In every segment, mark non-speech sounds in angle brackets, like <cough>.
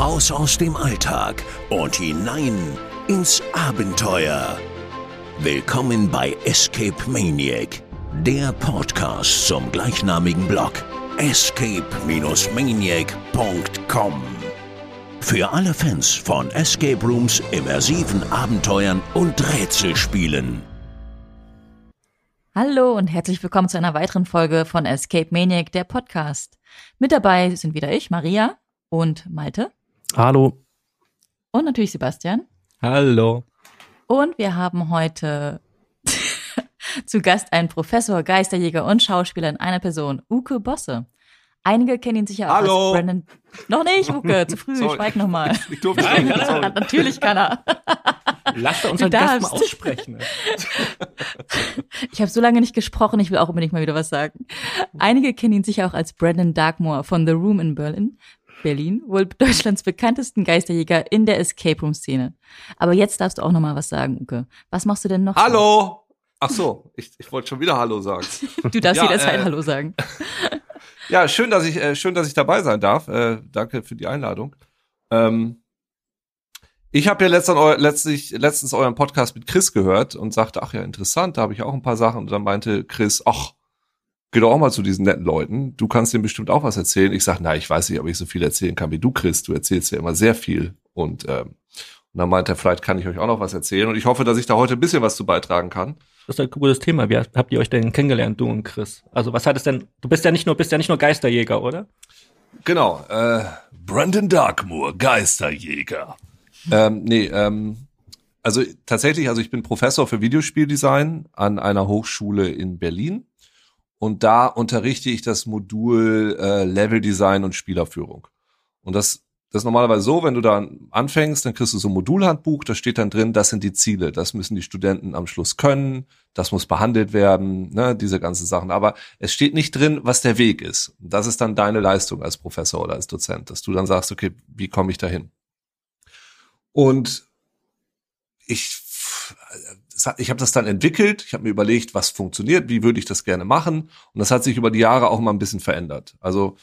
Raus aus dem Alltag und hinein ins Abenteuer. Willkommen bei Escape Maniac, der Podcast zum gleichnamigen Blog escape-maniac.com. Für alle Fans von Escape Rooms, immersiven Abenteuern und Rätselspielen. Hallo und herzlich willkommen zu einer weiteren Folge von Escape Maniac, der Podcast. Mit dabei sind wieder ich, Maria und Malte. Hallo. Und natürlich Sebastian. Hallo. Und wir haben heute <laughs> zu Gast einen Professor, Geisterjäger und Schauspieler in einer Person, Uke Bosse. Einige kennen ihn sicher auch Hallo. als Brandon. Noch nicht, <laughs> Uke, zu früh, Sorry. schweig nochmal. Ich durfte Nein, <laughs> Natürlich kann er. Lasst uns halt Gast mal aussprechen. Ich habe so lange nicht gesprochen, ich will auch unbedingt mal wieder was sagen. Einige kennen ihn sicher auch als Brandon Darkmoor von The Room in Berlin. Berlin, wohl Deutschlands bekanntesten Geisterjäger in der Escape Room Szene. Aber jetzt darfst du auch noch mal was sagen, Uke. Was machst du denn noch? Hallo. Ach so, ich, ich wollte schon wieder Hallo sagen. Du darfst Ja, jederzeit äh, Hallo sagen. <laughs> Ja, schön, dass ich äh, schön, dass ich dabei sein darf. Äh, danke für die Einladung. Ähm, ich habe ja letztens, eu letztlich, letztens euren Podcast mit Chris gehört und sagte, ach ja, interessant, da habe ich auch ein paar Sachen. Und dann meinte Chris, ach, geh doch auch mal zu diesen netten Leuten. Du kannst denen bestimmt auch was erzählen. Ich sage, na, ich weiß nicht, ob ich so viel erzählen kann wie du, Chris. Du erzählst ja immer sehr viel. Und, ähm, und dann meinte er, vielleicht kann ich euch auch noch was erzählen. Und ich hoffe, dass ich da heute ein bisschen was zu beitragen kann. Das ist ein gutes Thema. Wie habt ihr euch denn kennengelernt, du und Chris? Also was hat es denn? Du bist ja nicht nur, bist ja nicht nur Geisterjäger, oder? Genau, äh, Brandon Darkmoor, Geisterjäger. ähm, nee, ähm, also tatsächlich, also ich bin Professor für Videospieldesign an einer Hochschule in Berlin und da unterrichte ich das Modul äh, Leveldesign und Spielerführung. Und das, das ist normalerweise so, wenn du da anfängst, dann kriegst du so ein Modulhandbuch, da steht dann drin, das sind die Ziele, das müssen die Studenten am Schluss können, das muss behandelt werden, ne, diese ganzen Sachen. Aber es steht nicht drin, was der Weg ist. Das ist dann deine Leistung als Professor oder als Dozent, dass du dann sagst, okay, wie komme ich dahin? Und ich, ich habe das dann entwickelt, ich habe mir überlegt, was funktioniert, wie würde ich das gerne machen. Und das hat sich über die Jahre auch mal ein bisschen verändert. Also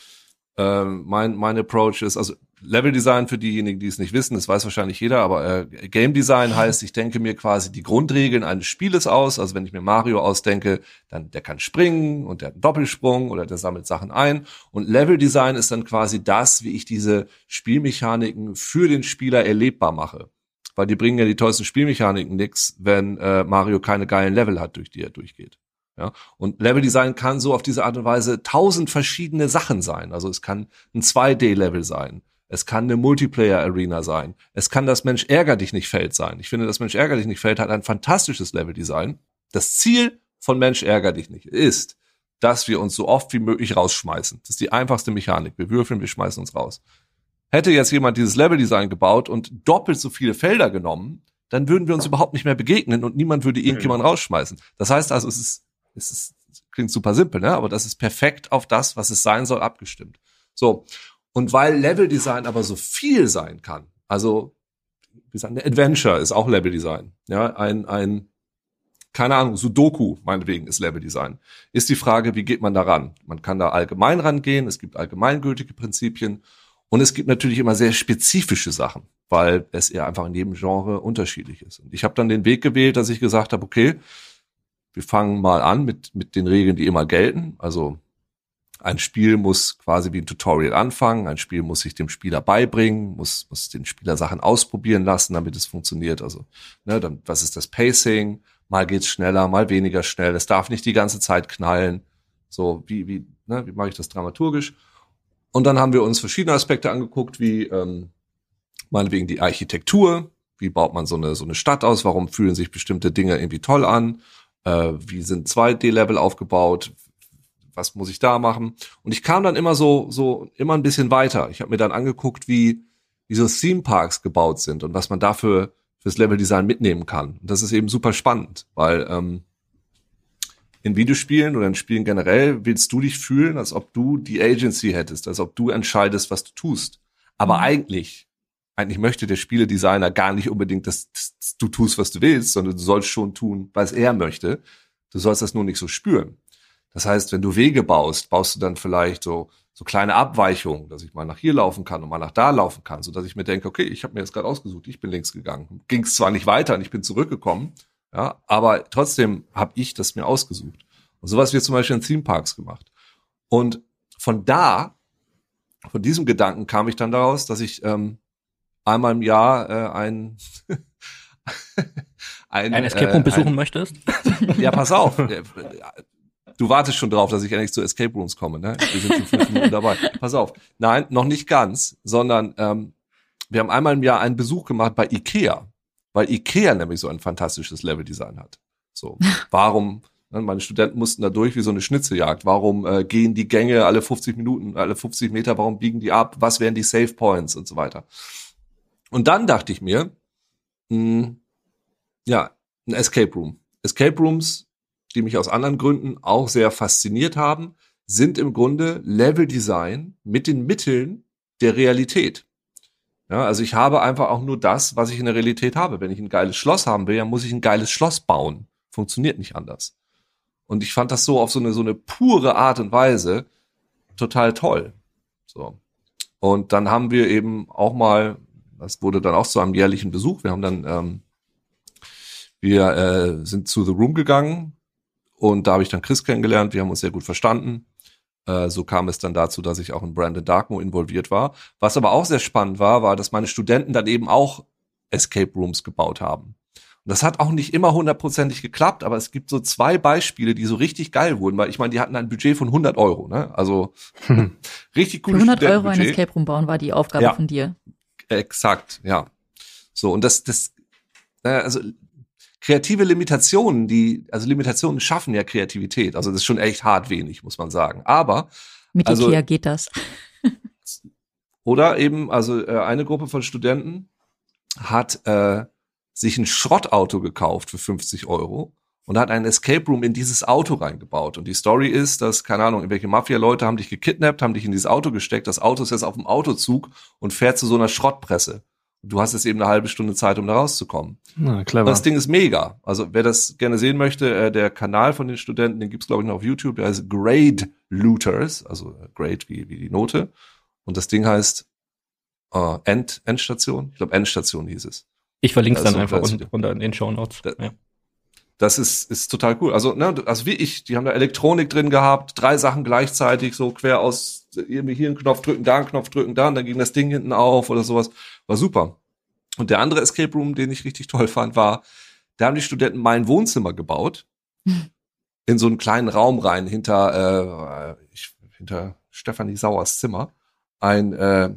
ähm, mein, mein Approach ist, also Level Design für diejenigen, die es nicht wissen, das weiß wahrscheinlich jeder, aber äh, Game Design heißt, ich denke mir quasi die Grundregeln eines Spieles aus. Also wenn ich mir Mario ausdenke, dann der kann springen und der hat einen Doppelsprung oder der sammelt Sachen ein. Und Level Design ist dann quasi das, wie ich diese Spielmechaniken für den Spieler erlebbar mache. Weil die bringen ja die tollsten Spielmechaniken nix, wenn äh, Mario keine geilen Level hat, durch die er durchgeht. Ja, und Leveldesign kann so auf diese Art und Weise tausend verschiedene Sachen sein. Also es kann ein 2D-Level sein. Es kann eine Multiplayer-Arena sein. Es kann das Mensch ärger dich nicht Feld sein. Ich finde, das Mensch ärger dich nicht Feld hat ein fantastisches Leveldesign. Das Ziel von Mensch ärger dich nicht ist, dass wir uns so oft wie möglich rausschmeißen. Das ist die einfachste Mechanik. Wir würfeln, wir schmeißen uns raus. Hätte jetzt jemand dieses Leveldesign gebaut und doppelt so viele Felder genommen, dann würden wir uns überhaupt nicht mehr begegnen und niemand würde irgendjemanden rausschmeißen. Das heißt also, es ist, es ist, klingt super simpel, ne? aber das ist perfekt auf das, was es sein soll, abgestimmt. So. Und weil Leveldesign aber so viel sein kann, also, wie gesagt, eine Adventure ist auch Leveldesign. Ja, ein, ein, keine Ahnung, Sudoku, meinetwegen, ist Leveldesign. Ist die Frage, wie geht man da ran? Man kann da allgemein rangehen, es gibt allgemeingültige Prinzipien und es gibt natürlich immer sehr spezifische Sachen, weil es eher einfach in jedem Genre unterschiedlich ist. Und ich habe dann den Weg gewählt, dass ich gesagt habe, okay, wir fangen mal an mit, mit den Regeln, die immer gelten. Also ein Spiel muss quasi wie ein Tutorial anfangen, ein Spiel muss sich dem Spieler beibringen, muss, muss den Spieler Sachen ausprobieren lassen, damit es funktioniert. Also, ne, dann, was ist das Pacing? Mal geht's schneller, mal weniger schnell. Es darf nicht die ganze Zeit knallen. So, wie, wie, ne, wie mache ich das dramaturgisch? Und dann haben wir uns verschiedene Aspekte angeguckt, wie ähm, meinetwegen die Architektur, wie baut man so eine, so eine Stadt aus, warum fühlen sich bestimmte Dinge irgendwie toll an, äh, wie sind 2D-Level aufgebaut, was muss ich da machen? Und ich kam dann immer so, so immer ein bisschen weiter. Ich habe mir dann angeguckt, wie, wie so Theme Parks gebaut sind und was man dafür fürs Leveldesign mitnehmen kann. Und das ist eben super spannend, weil ähm, in Videospielen oder in Spielen generell willst du dich fühlen, als ob du die Agency hättest, als ob du entscheidest, was du tust. Aber Mhm. eigentlich, eigentlich möchte der Spieledesigner gar nicht unbedingt, dass, dass du tust, was du willst, sondern du sollst schon tun, was er möchte. Du sollst das nur nicht so spüren. Das heißt, wenn du Wege baust, baust du dann vielleicht so, so kleine Abweichungen, dass ich mal nach hier laufen kann und mal nach da laufen kann, so dass ich mir denke, okay, ich habe mir jetzt gerade ausgesucht, ich bin links gegangen. Ging es zwar nicht weiter und ich bin zurückgekommen, ja, aber trotzdem habe ich das mir ausgesucht. Und sowas wird zum Beispiel in Theme Parks gemacht. Und von da, von diesem Gedanken kam ich dann daraus, dass ich ähm, einmal im Jahr äh, ein <laughs> ein, ein Escape Room äh, besuchen ein, möchtest? <laughs> Ja, pass auf. Du wartest schon drauf, dass ich endlich zu Escape Rooms komme, ne? Wir sind schon fünf Minuten dabei. Pass auf. Nein, noch nicht ganz, sondern ähm, wir haben einmal im Jahr einen Besuch gemacht bei Ikea, weil Ikea nämlich so ein fantastisches Leveldesign hat. So, <laughs> warum? Ne, meine Studenten mussten da durch wie so eine Schnitzeljagd. Warum äh, gehen die Gänge alle 50 Minuten, alle 50 Meter? Warum biegen die ab? Was wären die Save Points und so weiter? Und dann dachte ich mir, mh, hm, ja, ein Escape Room. Escape Rooms, die mich aus anderen Gründen auch sehr fasziniert haben, sind im Grunde Level Design mit den Mitteln der Realität. Ja, also ich habe einfach auch nur das, was ich in der Realität habe. Wenn ich ein geiles Schloss haben will, dann muss ich ein geiles Schloss bauen. Funktioniert nicht anders. Und ich fand das so auf so eine, so eine pure Art und Weise total toll. So. Und dann haben wir eben auch mal, das wurde dann auch zu einem jährlichen Besuch. Wir haben dann ähm, wir äh, sind zu The Room gegangen und da habe ich dann Chris kennengelernt. Wir haben uns sehr gut verstanden. Äh, so kam es dann dazu, dass ich auch in Brandon Darkmo involviert war. Was aber auch sehr spannend war, war, dass meine Studenten dann eben auch Escape Rooms gebaut haben. Und das hat auch nicht immer hundertprozentig geklappt, aber es gibt so zwei Beispiele, die so richtig geil wurden, weil ich meine, die hatten ein Budget von 100 Euro, ne? Also <laughs> richtig gut. 100 Euro ein Escape Room bauen war die Aufgabe ja, von dir. Exakt, ja. So und das, das, äh, also kreative Limitationen, die, also Limitationen schaffen ja Kreativität. Also das ist schon echt hart wenig, muss man sagen. Aber mit also, Ikea geht das. <laughs> oder eben, also äh, eine Gruppe von Studenten hat äh, sich ein Schrottauto gekauft für 50 Euro und hat einen Escape Room in dieses Auto reingebaut. Und die Story ist, dass, keine Ahnung, irgendwelche Mafia-Leute haben dich gekidnappt, haben dich in dieses Auto gesteckt, das Auto ist jetzt auf dem Autozug und fährt zu so einer Schrottpresse. Du hast jetzt eben eine halbe Stunde Zeit, um da rauszukommen. Na, clever. Das Ding ist mega. Also wer das gerne sehen möchte, äh, der Kanal von den Studenten, den gibt's glaube ich noch auf YouTube, der heißt Grade Looters, also äh, Grade wie, wie die Note. Und das Ding heißt äh, End, Endstation. Ich glaube Endstation hieß es. Ich verlinke es dann einfach unten, unter in den Show Notes. Ja das ist, ist total cool. Also, ne, also wie ich, die haben da Elektronik drin gehabt, drei Sachen gleichzeitig, so quer aus, irgendwie hier einen Knopf drücken, da einen Knopf drücken, da, und dann ging das Ding hinten auf oder sowas. War super. Und der andere Escape Room, den ich richtig toll fand, war, da haben die Studenten mein Wohnzimmer gebaut. <laughs> in so einen kleinen Raum rein, hinter, äh, ich, hinter Stefanie Sauers Zimmer. Ein, äh,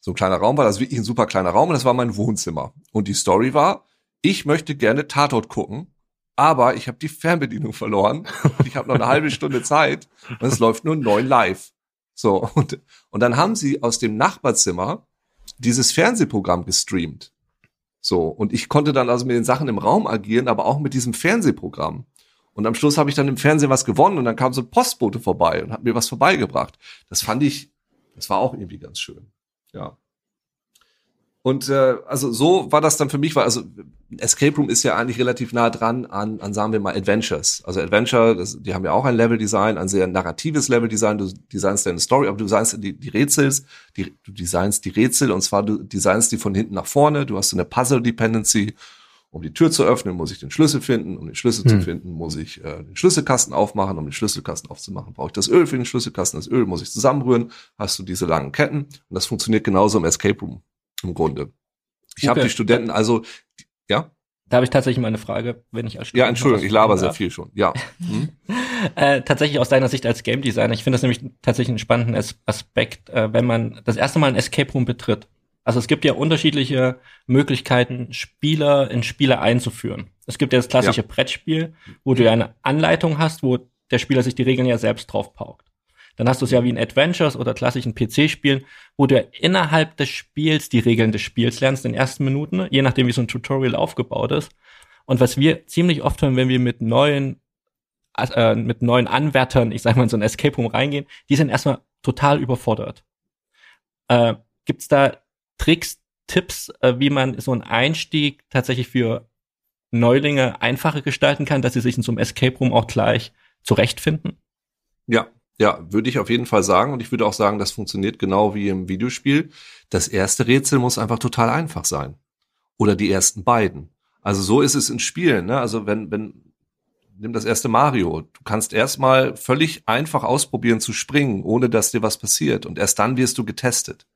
so ein kleiner Raum war das wirklich ein super kleiner Raum und das war mein Wohnzimmer. Und die Story war, ich möchte gerne Tatort gucken, aber ich habe die Fernbedienung verloren. Ich habe noch eine halbe Stunde Zeit und es läuft nur neun live. So, und, und dann haben sie aus dem Nachbarzimmer dieses Fernsehprogramm gestreamt. So, und ich konnte dann also mit den Sachen im Raum agieren, aber auch mit diesem Fernsehprogramm. Und am Schluss habe ich dann im Fernsehen was gewonnen und dann kam so ein Postbote vorbei und hat mir was vorbeigebracht. Das fand ich, das war auch irgendwie ganz schön. Ja. Und äh, also so war das dann für mich, weil also Escape Room ist ja eigentlich relativ nah dran an, an sagen wir mal Adventures. Also Adventure, das, die haben ja auch ein Level-Design, ein sehr narratives Level-Design. Du designst deine Story, aber du designst die, die Rätsels, die, du designst die Rätsel und zwar du designst die von hinten nach vorne. Du hast so eine Puzzle-Dependency. Um die Tür zu öffnen, muss ich den Schlüssel finden. Um den Schlüssel hm. zu finden, muss ich äh, den Schlüsselkasten aufmachen. Um den Schlüsselkasten aufzumachen, brauche ich das Öl für den Schlüsselkasten. Das Öl muss ich zusammenrühren. Hast du diese langen Ketten. Und das funktioniert genauso im Escape Room im Grunde. Ich okay. habe die Studenten also, ja? Da habe ich tatsächlich mal eine Frage, wenn ich als Student Ja, Entschuldigung, ich laber sehr viel schon. Ja. <laughs> Hm? äh, tatsächlich aus deiner Sicht als Game Designer, ich finde das nämlich tatsächlich einen spannenden Aspekt, äh, wenn man das erste Mal ein Escape Room betritt. Also es gibt ja unterschiedliche Möglichkeiten, Spieler in Spiele einzuführen. Es gibt ja das klassische ja. Brettspiel, wo du ja eine Anleitung hast, wo der Spieler sich die Regeln ja selbst drauf paukt. Dann hast du es ja wie in Adventures oder klassischen PC-Spielen, wo du ja innerhalb des Spiels die Regeln des Spiels lernst in den ersten Minuten, je nachdem wie so ein Tutorial aufgebaut ist. Und was wir ziemlich oft hören, wenn wir mit neuen äh, mit neuen Anwärtern, ich sag mal, in so ein Escape Room reingehen, die sind erstmal total überfordert. Äh, gibt's da Tricks, Tipps, äh, wie man so einen Einstieg tatsächlich für Neulinge einfacher gestalten kann, dass sie sich in so einem Escape Room auch gleich zurechtfinden? Ja, Ja, würde ich auf jeden Fall sagen. Und ich würde auch sagen, das funktioniert genau wie im Videospiel. Das erste Rätsel muss einfach total einfach sein. Oder die ersten beiden. Also so ist es in Spielen. Ne? Also wenn, wenn, nimm das erste Mario. Du kannst erstmal völlig einfach ausprobieren zu springen, ohne dass dir was passiert. Und erst dann wirst du getestet.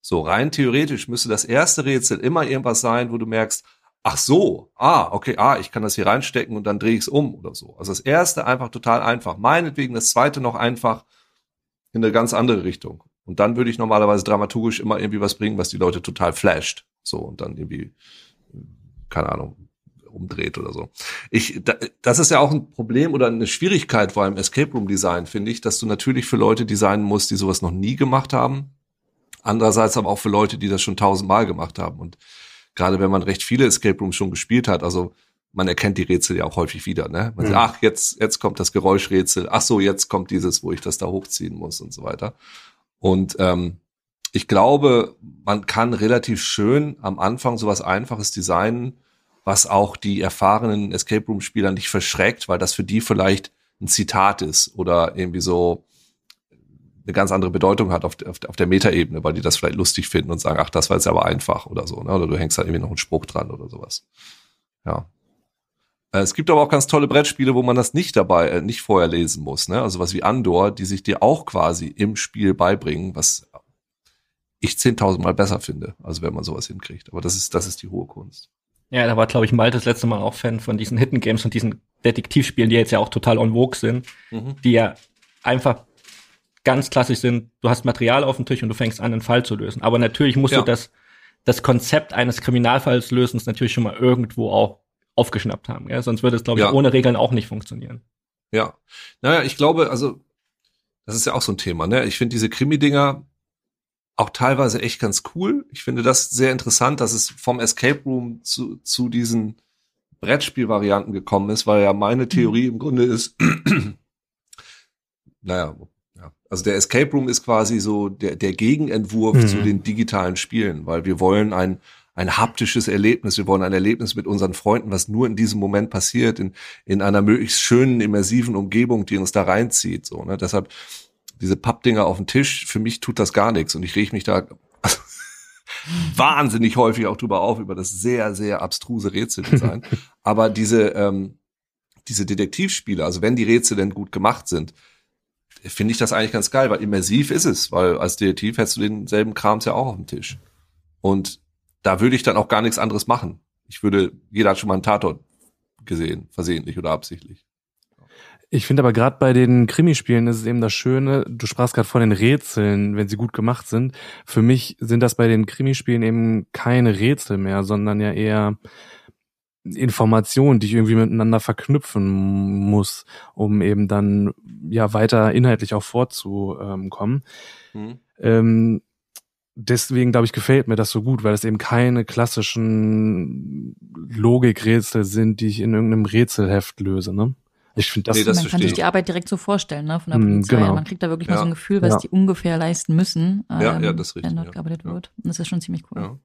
So rein theoretisch müsste das erste Rätsel immer irgendwas sein, wo du merkst, ach so, ah, okay, ah, ich kann das hier reinstecken und dann drehe ich es um oder so. Also das erste einfach total einfach. Meinetwegen das zweite noch einfach in eine ganz andere Richtung. Und dann würde ich normalerweise dramaturgisch immer irgendwie was bringen, was die Leute total flasht. So und dann irgendwie, keine Ahnung, umdreht oder so. Ich, das ist ja auch ein Problem oder eine Schwierigkeit vor allem Escape Room Design, finde ich, dass du natürlich für Leute designen musst, die sowas noch nie gemacht haben. Andererseits aber auch für Leute, die das schon tausendmal gemacht haben. Und gerade wenn man recht viele Escape Rooms schon gespielt hat, also man erkennt die Rätsel ja auch häufig wieder, ne? Man mhm. sagt, ach, jetzt, jetzt kommt das Geräuschrätsel, ach so, jetzt kommt dieses, wo ich das da hochziehen muss und so weiter. Und ähm, ich glaube, man kann relativ schön am Anfang sowas Einfaches designen, was auch die erfahrenen Escape Room Spieler nicht verschreckt, weil das für die vielleicht ein Zitat ist oder irgendwie so eine ganz andere Bedeutung hat auf, auf, auf der Metaebene, weil die das vielleicht lustig finden und sagen, ach, das war jetzt aber einfach oder so, ne? Oder du hängst da irgendwie noch einen Spruch dran oder sowas. Ja. Äh, es gibt aber auch ganz tolle Brettspiele, wo man das nicht dabei, äh, nicht vorher lesen muss, ne? Also was wie Andor, die sich dir auch quasi im Spiel beibringen, was ich 10.000 Mal besser finde, also wenn man sowas hinkriegt. Aber das ist, das ist die hohe Kunst. Ja, da war, glaube ich, Malte das letzte Mal auch Fan von diesen Hidden Games und diesen Detektivspielen, die jetzt ja auch total on vogue sind, mhm. die ja einfach ganz klassisch sind, du hast Material auf dem Tisch und du fängst an, einen Fall zu lösen. Aber natürlich musst ja. du das, das Konzept eines Kriminalfalls lösen, natürlich schon mal irgendwo auch aufgeschnappt haben. Ja? Sonst würde es, glaube ich, ja. ohne Regeln auch nicht funktionieren. Ja. Naja, ich glaube, also, das ist ja auch so ein Thema, ne? Ich finde diese Krimi-Dinger auch teilweise echt ganz cool. Ich finde das sehr interessant, dass es vom Escape Room zu, zu diesen Brettspielvarianten gekommen ist, weil ja meine Theorie im Grunde ist, <clears throat> naja, also der Escape Room ist quasi so der, der Gegenentwurf mhm. zu den digitalen Spielen, weil wir wollen ein, ein haptisches Erlebnis, wir wollen ein Erlebnis mit unseren Freunden, was nur in diesem Moment passiert, in, in einer möglichst schönen, immersiven Umgebung, die uns da reinzieht. So, ne? Deshalb diese Pappdinger auf dem Tisch, für mich tut das gar nichts und ich reg mich da <laughs> wahnsinnig häufig auch drüber auf, über das sehr, sehr abstruse Rätseldesign. <laughs> Aber diese, ähm, diese Detektivspiele, also wenn die Rätsel denn gut gemacht sind, finde ich das eigentlich ganz geil, weil immersiv ist es, weil als Detektiv hättest du denselben Krams ja auch auf dem Tisch. Und da würde ich dann auch gar nichts anderes machen. Ich würde, jeder hat schon mal einen Tatort gesehen, versehentlich oder absichtlich. Ich finde aber gerade bei den Krimispielen ist es eben das Schöne, du sprachst gerade von den Rätseln, wenn sie gut gemacht sind. Für mich sind das bei den Krimispielen eben keine Rätsel mehr, sondern ja eher Informationen, die ich irgendwie miteinander verknüpfen muss, um eben dann ja weiter inhaltlich auch vorzukommen. Mhm. Ähm, deswegen glaube ich gefällt mir das so gut, weil es eben keine klassischen Logikrätsel sind, die ich in irgendeinem Rätselheft löse. Ne? Ich finde das. Nee, das man kann sich die Arbeit direkt so vorstellen, ne, von der hm, Polizei. Genau. Man kriegt da wirklich ja. mal so ein Gefühl, was ja. die ungefähr leisten müssen, ähm, ja, ja, das ist richtig, wenn dort gearbeitet wird. Und das ist schon ziemlich cool. Ja.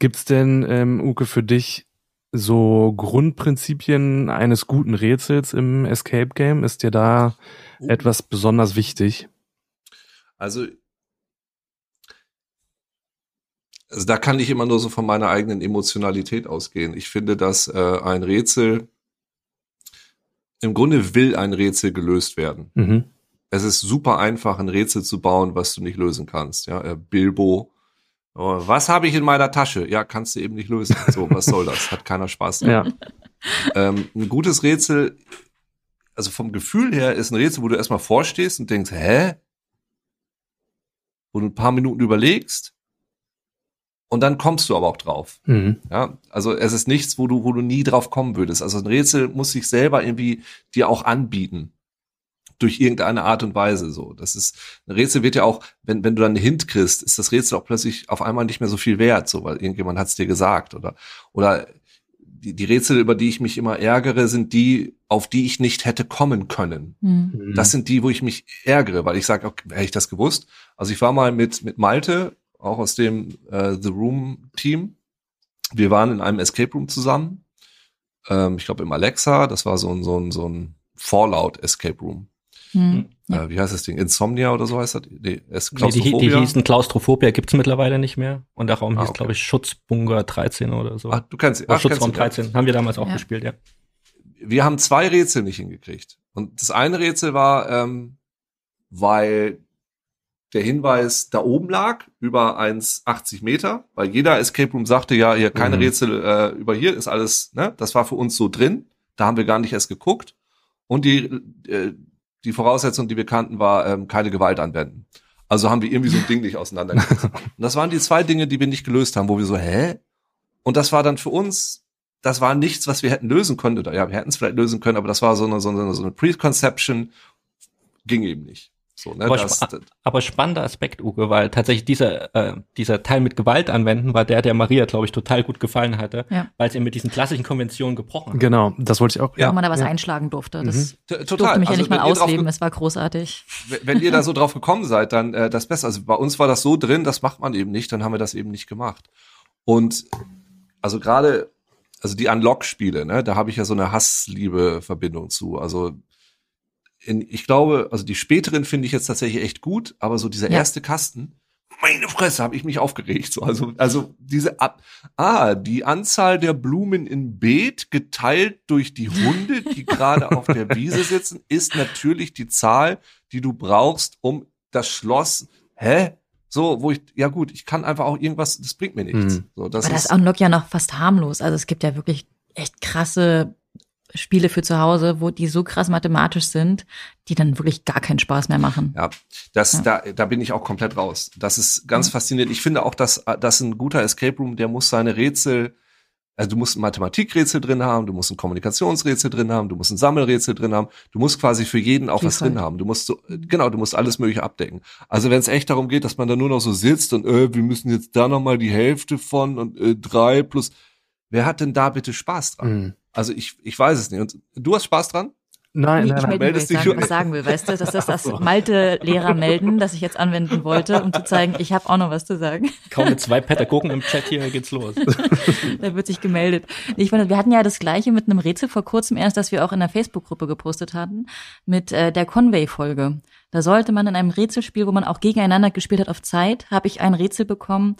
Gibt's denn, ähm, Uke, für dich so Grundprinzipien eines guten Rätsels im Escape Game? Ist dir da uh. etwas besonders wichtig? Also, also da kann ich immer nur so von meiner eigenen Emotionalität ausgehen. Ich finde, dass äh, ein Rätsel im Grunde will ein Rätsel gelöst werden. Mhm. Es ist super einfach, ein Rätsel zu bauen, was du nicht lösen kannst. Ja, äh, Bilbo Oh, was habe ich in meiner Tasche? Ja, kannst du eben nicht lösen. So, was soll das? Hat keiner Spaß dran. Ja. Ähm, ein gutes Rätsel, also vom Gefühl her, ist ein Rätsel, wo du erstmal vorstehst und denkst, hä? Wo du ein paar Minuten überlegst und dann kommst du aber auch drauf. Mhm. Ja, also es ist nichts, wo du, wo du nie drauf kommen würdest. Also ein Rätsel muss sich selber irgendwie dir auch anbieten durch irgendeine Art und Weise so. Das ist ein Rätsel wird ja auch, wenn wenn du dann einen Hint kriegst, ist das Rätsel auch plötzlich auf einmal nicht mehr so viel wert, so weil irgendjemand hat es dir gesagt oder oder die, die Rätsel, über die ich mich immer ärgere, sind die, auf die ich nicht hätte kommen können. Mhm. Das sind die, wo ich mich ärgere, weil ich sage, okay, hätte ich das gewusst. Also ich war mal mit mit Malte, auch aus dem äh, The Room Team. Wir waren in einem Escape Room zusammen. Ähm, ich glaube im Alexa. Das war so ein so ein so ein Fallout Escape Room. Hm. Ja. Äh, wie heißt das Ding? Insomnia oder so heißt das? Nee, es Nee, die, die Klaustrophobia. hießen Klaustrophobia, gibt's mittlerweile nicht mehr. Und der Raum Ah, hieß, okay. glaube ich, Schutzbunker 13 oder so. Ach, du kennst Oder ach, kennst Schutzraum ja. 13. Haben wir damals auch Ja. gespielt, ja. wir haben zwei Rätsel nicht hingekriegt. Und das eine Rätsel war, ähm, weil der Hinweis da oben lag, über 1,80 Meter, weil jeder Escape Room sagte ja, hier keine Mhm. Rätsel äh, über hier, ist alles, ne? Das war für uns so drin. Da haben wir gar nicht erst geguckt. Und die, äh, die Voraussetzung, die wir kannten, war ähm, keine Gewalt anwenden. Also haben wir irgendwie so ein Ding nicht auseinandergesetzt. <laughs> Und das waren die zwei Dinge, die wir nicht gelöst haben, wo wir so, hä? Und das war dann für uns, das war nichts, was wir hätten lösen können. Oder ja, wir hätten es vielleicht lösen können, aber das war so eine, so eine, so eine Preconception, ging eben nicht. So, ne, Aber, das, spa aber spannender Aspekt, Uwe, weil tatsächlich dieser, äh, dieser Teil mit Gewalt anwenden war der, der Maria, glaube ich, total gut gefallen hatte, Ja. weil es eben mit diesen klassischen Konventionen gebrochen hat. Genau, das wollte ich auch. Wo man da was ja. einschlagen durfte. Das T- durfte total. mich ja Also, nicht mal wenn ausleben. Es war großartig. wenn ihr da so drauf gekommen seid, dann äh, das Beste. Also bei uns war das so drin, das macht man eben nicht, dann haben wir das eben nicht gemacht. Und also gerade, also die Unlock-Spiele, ne, da habe ich ja so eine Hass-Liebe-Verbindung zu. Also in, ich glaube, also die späteren finde ich jetzt tatsächlich echt gut, aber so dieser Ja. erste Kasten, meine Fresse, habe ich mich aufgeregt. So, also, also diese Ab ah, die Anzahl der Blumen im Beet geteilt durch die Hunde, die <laughs> gerade auf der Wiese sitzen, ist natürlich die Zahl, die du brauchst, um das Schloss. Hä? So, wo ich, ja gut, ich kann einfach auch irgendwas, das bringt mir nichts. Mhm. So, das Aber das ist, ist Unlock ja noch fast harmlos. Also es gibt ja wirklich echt krasse Spiele für zu Hause, wo die so krass mathematisch sind, die dann wirklich gar keinen Spaß mehr machen. Ja, das, Ja. da, da bin ich auch komplett raus. Das ist ganz Mhm. faszinierend. Ich finde auch, dass, dass ein guter Escape Room, der muss seine Rätsel, also du musst ein Mathematikrätsel drin haben, du musst ein Kommunikationsrätsel drin haben, du musst ein Sammelrätsel drin haben, du musst quasi für jeden auch was drin haben. Du musst so, genau, du musst alles mögliche abdecken. Also wenn es echt darum geht, dass man da nur noch so sitzt und äh, wir müssen jetzt da noch mal die Hälfte von und äh, drei plus, wer hat denn da bitte Spaß dran? Mhm. Also ich, ich weiß es nicht. Und du hast Spaß dran? Nein, Nee, nein, ich nein. melde mich, meldest weil ich dich sagen, was sagen will, weißt du? Das ist <laughs> das Malte-Lehrer melden, das ich jetzt anwenden wollte, um zu <laughs> zeigen, ich habe auch noch was zu sagen. Kaum mit zwei <laughs> Pädagogen im Chat hier geht's los. da wird sich gemeldet. Ich fand, wir hatten ja das gleiche mit einem Rätsel vor kurzem erst, das wir auch in der Facebook-Gruppe gepostet hatten, mit äh, der Conway-Folge. Da sollte man in einem Rätselspiel, wo man auch gegeneinander gespielt hat auf Zeit, habe ich ein Rätsel bekommen,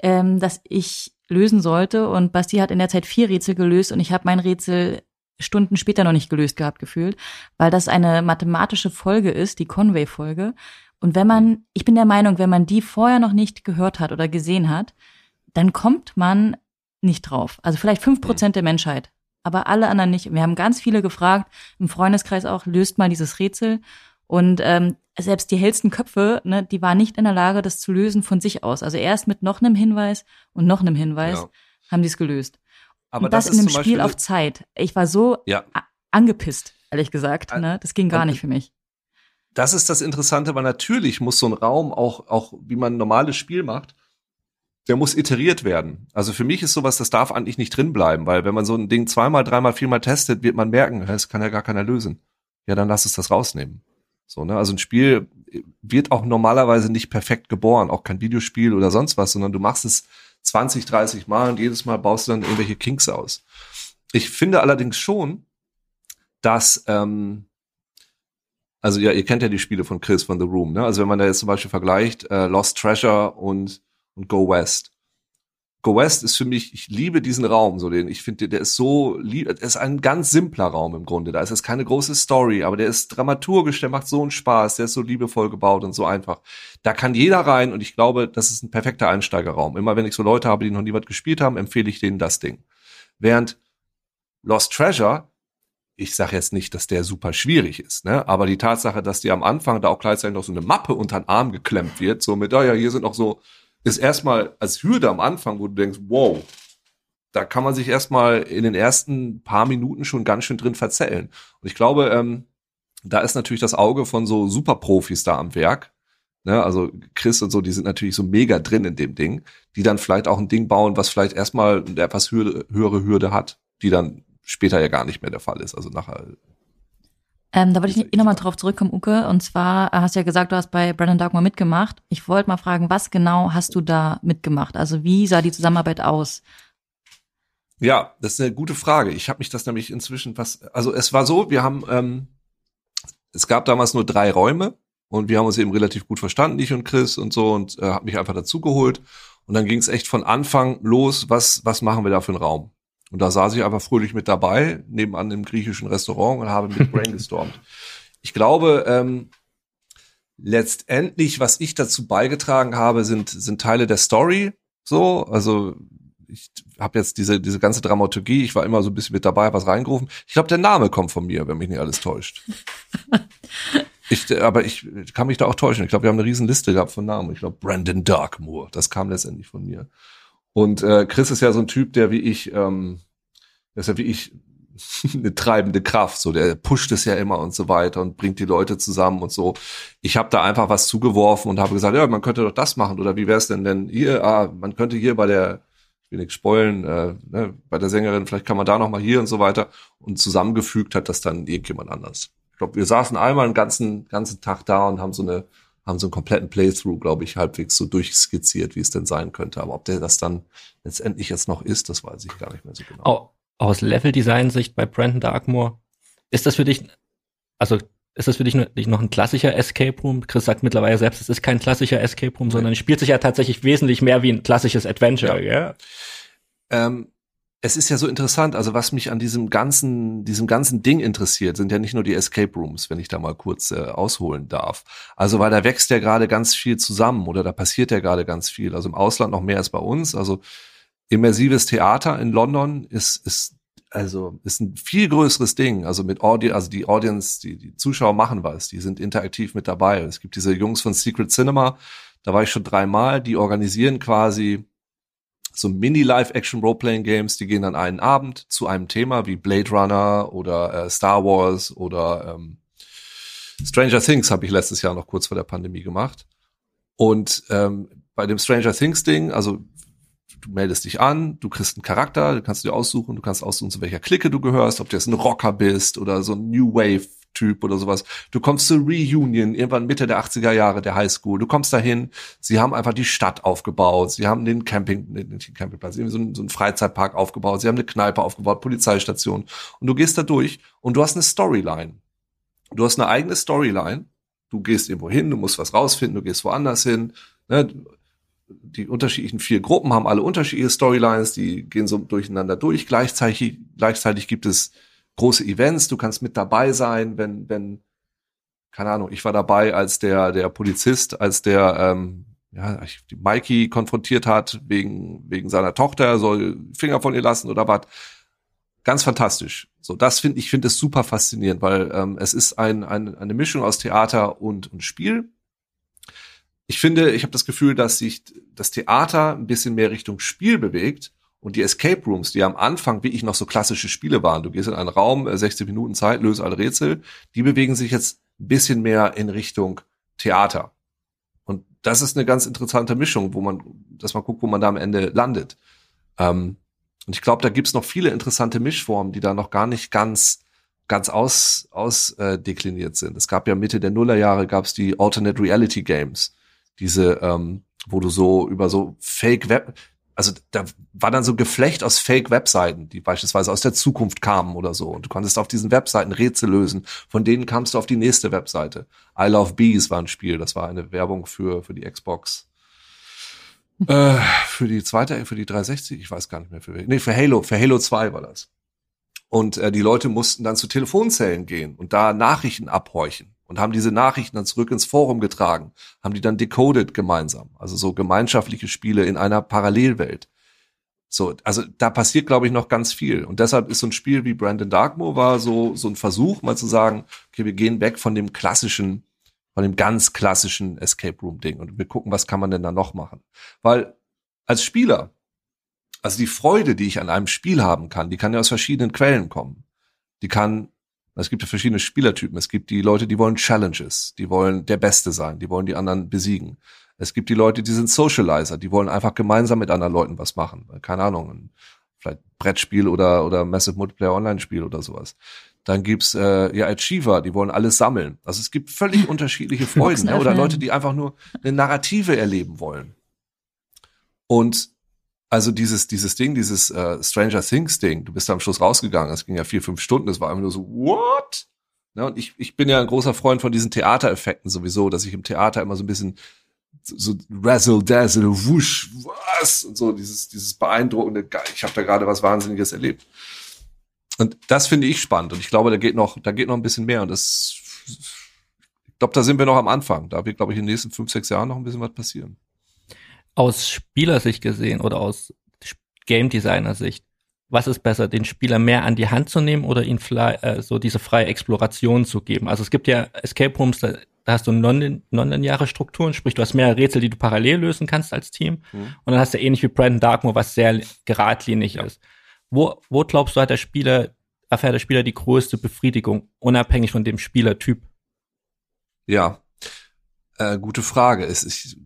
ähm, das ich lösen sollte. Und Basti hat in der Zeit vier Rätsel gelöst und ich habe mein Rätsel Stunden später noch nicht gelöst gehabt gefühlt, weil das eine mathematische Folge ist, die Conway-Folge. Und wenn man, ich bin der Meinung, wenn man die vorher noch nicht gehört hat oder gesehen hat, dann kommt man nicht drauf. Also vielleicht fünf Prozent der Menschheit, aber alle anderen nicht. Wir haben ganz viele gefragt, im Freundeskreis auch, löst mal dieses Rätsel. Und ähm, selbst die hellsten Köpfe, ne, die waren nicht in der Lage, das zu lösen von sich aus. Also erst mit noch einem Hinweis und noch einem Hinweis Ja. haben die es gelöst. Aber und das, ist in einem Spiel Beispiel- auf Zeit. Ich war so Ja. angepisst, ehrlich gesagt. Ne? Das ging gar nicht für mich. das ist das Interessante, weil natürlich muss so ein Raum auch, auch wie man ein normales Spiel macht, der muss iteriert werden. Also für mich ist sowas, das darf eigentlich nicht drin bleiben, weil wenn man so ein Ding zweimal, dreimal, viermal testet, wird man merken, das kann ja gar keiner lösen. Ja, dann lass es das rausnehmen. So, ne? Also ein Spiel wird auch normalerweise nicht perfekt geboren, auch kein Videospiel oder sonst was, sondern du machst es 20, 30 Mal und jedes Mal baust du dann irgendwelche Kinks aus. Ich finde allerdings schon, dass ähm, also ja, ihr kennt ja die Spiele von Chris von The Room, ne? Also wenn man da jetzt zum Beispiel vergleicht, äh, Lost Treasure und, und Go West. Go West ist für mich, ich liebe diesen Raum, so den, ich finde, der ist so es ist ein ganz simpler Raum im Grunde. Da ist jetzt keine große Story, aber der ist dramaturgisch, der macht so einen Spaß, der ist so liebevoll gebaut und so einfach. Da kann jeder rein und ich glaube, das ist ein perfekter Einsteigerraum. Immer wenn ich so Leute habe, die noch nie was gespielt haben, empfehle ich denen das Ding. Während Lost Treasure ich sage jetzt nicht, dass der super schwierig ist, ne? aber die Tatsache, dass dir am Anfang da auch gleichzeitig noch so eine Mappe unter den Arm geklemmt wird, so mit, oh ja, hier sind noch so, ist erstmal als Hürde am Anfang, wo du denkst, wow, da kann man sich erstmal in den ersten paar Minuten schon ganz schön drin verzellen. Und ich glaube, ähm, da ist natürlich das Auge von so Superprofis da am Werk. Ne? Also Chris und so, die sind natürlich so mega drin in dem Ding, die dann vielleicht auch ein Ding bauen, was vielleicht erstmal eine etwas höhere, höhere Hürde hat, die dann später ja gar nicht mehr der Fall ist. Also nachher. Ähm, da wollte ich eh nochmal drauf zurückkommen, Uke. Und zwar äh, hast du ja gesagt, du hast bei Brandon Dogma mitgemacht. Ich wollte mal fragen, was genau hast du da mitgemacht? Also wie sah die Zusammenarbeit aus? Ja, das ist eine gute Frage. Ich habe mich das nämlich inzwischen was. Also es war so, wir haben ähm, es gab damals nur drei Räume und wir haben uns eben relativ gut verstanden, ich und Chris und so und äh, habe mich einfach dazugeholt und dann ging es echt von Anfang los, was was machen wir da für einen Raum? Und da saß ich einfach fröhlich mit dabei, nebenan im griechischen Restaurant und habe mit <laughs> brainstormt. ich glaube, ähm, letztendlich, was ich dazu beigetragen habe, sind, sind Teile der Story. So, also ich habe jetzt diese, diese ganze Dramaturgie, ich war immer so ein bisschen mit dabei, was reingerufen. Ich glaube, der Name kommt von mir, wenn mich nicht alles täuscht. <laughs> ich, aber ich kann mich da auch täuschen. Ich glaube, wir haben eine riesen Liste gehabt von Namen. Ich glaube, Brandon Darkmoor, das kam letztendlich von mir. Und äh, Chris ist ja so ein Typ, der wie ich, ähm, der ist ja wie ich <laughs> eine treibende Kraft, so der pusht es ja immer und so weiter und bringt die Leute zusammen und so. Ich habe da einfach was zugeworfen und habe gesagt, ja, man könnte doch das machen oder wie wäre es denn denn hier, ah, man könnte hier bei der ich will nichts spoilen, äh, ne, bei der Sängerin, vielleicht kann man da noch mal hier und so weiter und zusammengefügt hat das dann irgendjemand anders. Ich glaube, wir saßen einmal einen ganzen ganzen Tag da und haben so eine haben so einen kompletten Playthrough, glaube ich, halbwegs so durchskizziert, wie es denn sein könnte. Aber ob der das dann letztendlich jetzt noch ist, das weiß ich gar nicht mehr so genau. Aus Level-Design-Sicht bei Brandon Darkmoor, ist das für dich, also ist das für dich noch ein klassischer Escape Room? Chris sagt mittlerweile selbst, es ist kein klassischer Escape Room, sondern es spielt sich ja tatsächlich wesentlich mehr wie ein klassisches Adventure. Ja. ja? Ähm, es ist ja so interessant, also was mich an diesem ganzen, diesem ganzen Ding interessiert, sind ja nicht nur die Escape Rooms, wenn ich da mal kurz äh, ausholen darf. Also weil da wächst ja gerade ganz viel zusammen oder da passiert ja gerade ganz viel. Also im Ausland noch mehr als bei uns. Also immersives Theater in London ist, ist also ist ein viel größeres Ding. Also mit Audience, also die Audience, die, die Zuschauer machen was, die sind interaktiv mit dabei. Es gibt diese Jungs von Secret Cinema, da war ich schon dreimal, die organisieren quasi so Mini-Live-Action-Role-Playing-Games, die gehen dann einen Abend zu einem Thema wie Blade Runner oder äh, Star Wars oder ähm, Stranger Things habe ich letztes Jahr noch kurz vor der Pandemie gemacht. Und ähm, bei dem Stranger Things Ding, also du meldest dich an, du kriegst einen Charakter, du kannst dir aussuchen, du kannst aussuchen, zu welcher Clique du gehörst, ob du jetzt ein Rocker bist oder so ein New Wave Typ oder sowas. Du kommst zur Reunion irgendwann Mitte der 80er Jahre der Highschool. Du kommst dahin, sie haben einfach die Stadt aufgebaut, sie haben den Camping, nicht den Campingplatz, so einen, so einen Freizeitpark aufgebaut, sie haben eine Kneipe aufgebaut, Polizeistation. Und du gehst da durch und du hast eine Storyline. Du hast eine eigene Storyline. Du gehst irgendwo hin, du musst was rausfinden, du gehst woanders hin. Ne? Die unterschiedlichen vier Gruppen haben alle unterschiedliche Storylines, die gehen so durcheinander durch. Gleichzeitig, gleichzeitig gibt es große Events, du kannst mit dabei sein, wenn, wenn, keine Ahnung, ich war dabei, als der, der Polizist, als der, ähm, ja, die Mikey konfrontiert hat wegen, wegen seiner Tochter, er soll Finger von ihr lassen oder was. Ganz fantastisch. So, das finde ich finde es super faszinierend, weil ähm, es ist ein, ein, eine Mischung aus Theater und, und Spiel. Ich finde, ich habe das Gefühl, dass sich das Theater ein bisschen mehr Richtung Spiel bewegt und die Escape Rooms, die am Anfang wirklich noch so klassische Spiele waren, du gehst in einen Raum, 60 äh, Minuten Zeit, löse alle Rätsel, die bewegen sich jetzt ein bisschen mehr in Richtung Theater. Und das ist eine ganz interessante Mischung, wo man, dass man guckt, wo man da am Ende landet. Ähm, und ich glaube, da gibt's noch viele interessante Mischformen, die da noch gar nicht ganz ganz aus, aus äh, sind. Es gab ja Mitte der Nullerjahre gab's die Alternate Reality Games, diese, ähm, wo du so über so Fake Web, also da war dann so Geflecht aus Fake-Webseiten, die beispielsweise aus der Zukunft kamen oder so. Und du konntest auf diesen Webseiten Rätsel lösen. Von denen kamst du auf die nächste Webseite. I Love Bees war ein Spiel, das war eine Werbung für, für die Xbox. äh, für die zweite, für die 360, ich weiß gar nicht mehr für Nee, für Halo, für Halo 2 war das. Und äh, die Leute mussten dann zu Telefonzellen gehen und da Nachrichten abhorchen und haben diese Nachrichten dann zurück ins Forum getragen, haben die dann decoded gemeinsam. Also so gemeinschaftliche Spiele in einer Parallelwelt. So, also da passiert, glaube ich, noch ganz viel. Und deshalb ist so ein Spiel wie Brandon Darkmoor war so, so ein Versuch, mal zu sagen, okay, wir gehen weg von dem klassischen, von dem ganz klassischen Escape Room Ding und wir gucken, was kann man denn da noch machen. Weil als Spieler, also die Freude, die ich an einem Spiel haben kann, die kann ja aus verschiedenen Quellen kommen. Die kann es gibt ja verschiedene Spielertypen. Es gibt die Leute, die wollen Challenges, die wollen der Beste sein, die wollen die anderen besiegen. Es gibt die Leute, die sind Socializer, die wollen einfach gemeinsam mit anderen Leuten was machen. Keine Ahnung, ein, vielleicht Brettspiel oder, oder Massive Multiplayer Online-Spiel oder sowas. Dann gibt's äh, ja Achiever, die wollen alles sammeln. Also es gibt völlig unterschiedliche Freuden ne? oder Leute, die einfach nur eine Narrative erleben wollen. Und also dieses, dieses Ding, dieses äh, Stranger Things Ding, du bist am Schluss rausgegangen, es ging ja vier, fünf Stunden, es war einfach nur so, what? Ne? Und ich, ich bin ja ein großer Freund von diesen Theatereffekten sowieso, dass ich im Theater immer so ein bisschen so razzle dazzle wusch was? Und so dieses dieses beeindruckende ich habe da gerade was wahnsinniges erlebt. Und das finde ich spannend. Und ich glaube da geht noch da geht noch ein bisschen mehr. Und das ich glaube da sind wir noch am Anfang. Da wird glaube ich in den nächsten fünf sechs Jahren noch ein bisschen was passieren aus Spielersicht gesehen oder aus Game Designer Sicht was ist besser, den Spieler mehr an die Hand zu nehmen oder ihn äh, so diese freie Exploration zu geben? Also es gibt ja Escape Rooms, da, da hast du nonlineare Strukturen, sprich du hast mehrere Rätsel, die du parallel lösen kannst als Team. Mhm. Und dann hast du ähnlich wie Brandon Darkmoor, was sehr geradlinig ja. ist. Wo, wo glaubst du, hat der Spieler, erfährt der Spieler die größte Befriedigung, unabhängig von dem Spielertyp? Ja, äh, gute Frage. Es ist,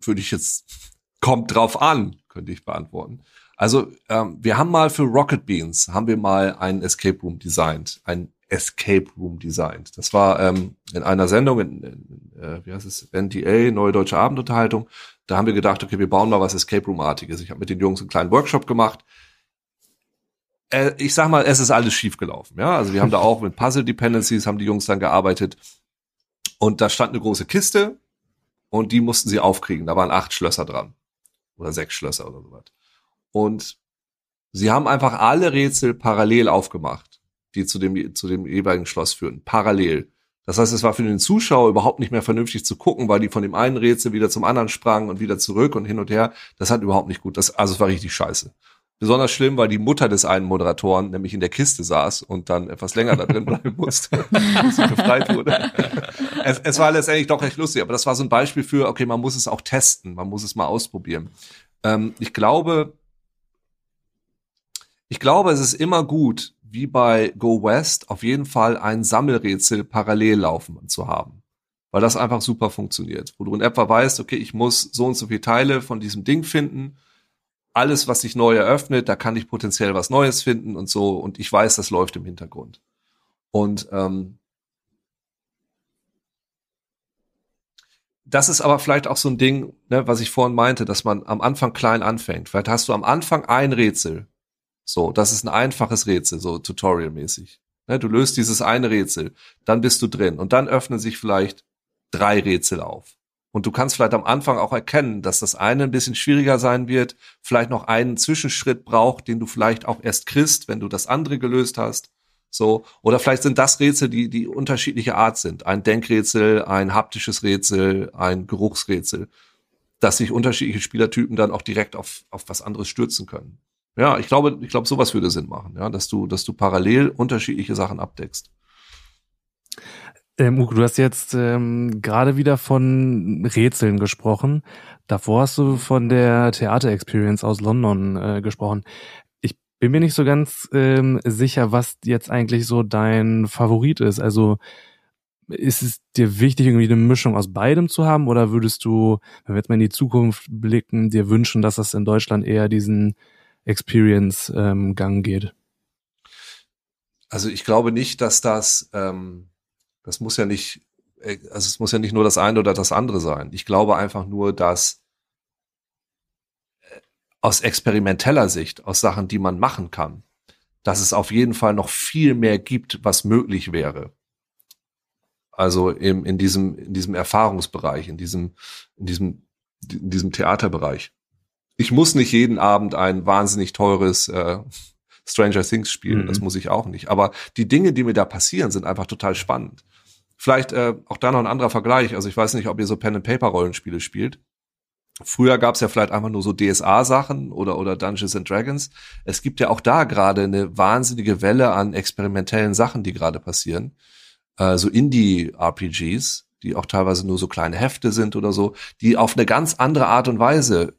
würde ich jetzt, kommt drauf an, könnte ich beantworten. Also ähm, wir haben mal für Rocket Beans haben wir mal ein Escape Room designt, ein Escape Room designt. Das war ähm, in einer Sendung, in, in äh, wie heißt es, NDA, Neue Deutsche Abendunterhaltung. Da haben wir gedacht, okay, wir bauen mal was Escape Room-artiges. Ich habe mit den Jungs einen kleinen Workshop gemacht. Äh, ich sag mal, es ist alles schief gelaufen. Ja, also wir haben da auch mit Puzzle Dependencies haben die Jungs dann gearbeitet. Und da stand eine große Kiste und die mussten sie aufkriegen. Da waren acht Schlösser dran oder sechs Schlösser oder so was. Und sie haben einfach alle Rätsel parallel aufgemacht, die zu dem, zu dem jeweiligen Schloss führen. Parallel. Das heißt, es war für den Zuschauer überhaupt nicht mehr vernünftig zu gucken, weil die von dem einen Rätsel wieder zum anderen sprangen und wieder zurück und hin und her. Das hat überhaupt nicht gut. Das, also es war richtig scheiße. Besonders schlimm, weil die Mutter des einen Moderatoren nämlich in der Kiste saß und dann etwas länger da drin bleiben musste, <laughs> bis sie befreit wurde. Es, es war letztendlich doch recht lustig, aber das war so ein Beispiel für, okay, man muss es auch testen, man muss es mal ausprobieren. Ähm, ich glaube, ich glaube, es ist immer gut, wie bei Go West, auf jeden Fall ein Sammelrätsel parallel laufen zu haben. Weil das einfach super funktioniert. Wo du in etwa weißt, okay, ich muss so und so viele Teile von diesem Ding finden. Alles, was sich neu eröffnet, da kann ich potenziell was Neues finden und so. Und ich weiß, das läuft im Hintergrund. Und ähm, das ist aber vielleicht auch so ein Ding, ne, was ich vorhin meinte, dass man am Anfang klein anfängt. Vielleicht hast du am Anfang ein Rätsel, so, das ist ein einfaches Rätsel, so Tutorial-mäßig. Ne, du löst dieses eine Rätsel, dann bist du drin und dann öffnen sich vielleicht drei Rätsel auf. Und du kannst vielleicht am Anfang auch erkennen, dass das eine ein bisschen schwieriger sein wird, vielleicht noch einen Zwischenschritt braucht, den du vielleicht auch erst kriegst, wenn du das andere gelöst hast. So, oder vielleicht sind das Rätsel, die, die unterschiedliche Art sind. Ein Denkrätsel, ein haptisches Rätsel, ein Geruchsrätsel, dass sich unterschiedliche Spielertypen dann auch direkt auf, auf was anderes stürzen können. Ja, ich glaube, ich glaube, sowas würde Sinn machen, ja, dass du, dass du parallel unterschiedliche Sachen abdeckst. Ähm, Uke, du hast jetzt ähm, gerade wieder von Rätseln gesprochen. Davor hast du von der Theater-Experience aus London äh, gesprochen. Ich bin mir nicht so ganz ähm, sicher, was jetzt eigentlich so dein Favorit ist. Also ist es dir wichtig, irgendwie eine Mischung aus beidem zu haben? Oder würdest du, wenn wir jetzt mal in die Zukunft blicken, dir wünschen, dass das in Deutschland eher diesen Experience-Gang ähm, geht? Also ich glaube nicht, dass das, ähm, das muss ja nicht, äh, also es muss ja nicht nur das eine oder das andere sein. Ich glaube einfach nur, dass äh, aus experimenteller Sicht, aus Sachen, die man machen kann, dass es auf jeden Fall noch viel mehr gibt, was möglich wäre. Also im, in diesem, in diesem Erfahrungsbereich, in diesem, in diesem, in diesem Theaterbereich ich muss nicht jeden Abend ein wahnsinnig teures äh, Stranger Things spielen, mhm. das muss ich auch nicht. Aber die Dinge, die mir da passieren, sind einfach total spannend. Vielleicht äh, auch da noch ein anderer Vergleich. Also ich weiß nicht, ob ihr so Pen-and-Paper-Rollenspiele spielt. Früher gab es ja vielleicht einfach nur so DSA-Sachen oder, oder Dungeons and Dragons. Es gibt ja auch da gerade eine wahnsinnige Welle an experimentellen Sachen, die gerade passieren. Äh, so Indie-RPGs, die auch teilweise nur so kleine Hefte sind oder so, die auf eine ganz andere Art und Weise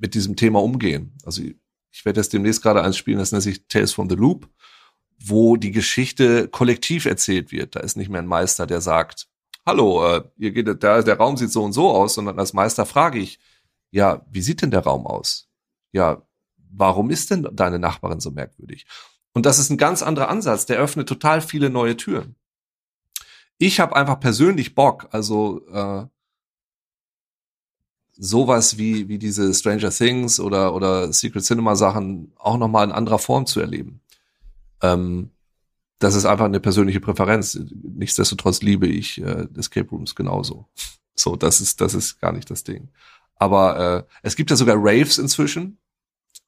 mit diesem Thema umgehen. Also ich werde jetzt demnächst gerade eins spielen, das nennt sich Tales from the Loop, wo die Geschichte kollektiv erzählt wird. Da ist nicht mehr ein Meister, der sagt, hallo, äh, ihr geht, der, der Raum sieht so und so aus, sondern als Meister frage ich, ja, wie sieht denn der Raum aus? Ja, warum ist denn deine Nachbarin so merkwürdig? Und das ist ein ganz anderer Ansatz, der öffnet total viele neue Türen. Ich habe einfach persönlich Bock, also äh, sowas wie, wie diese Stranger Things oder, oder Secret Cinema Sachen auch nochmal in anderer Form zu erleben. Ähm, das ist einfach eine persönliche Präferenz. Nichtsdestotrotz liebe ich äh, Escape Rooms genauso. So, das ist, das ist gar nicht das Ding. Aber äh, es gibt ja sogar Raves inzwischen.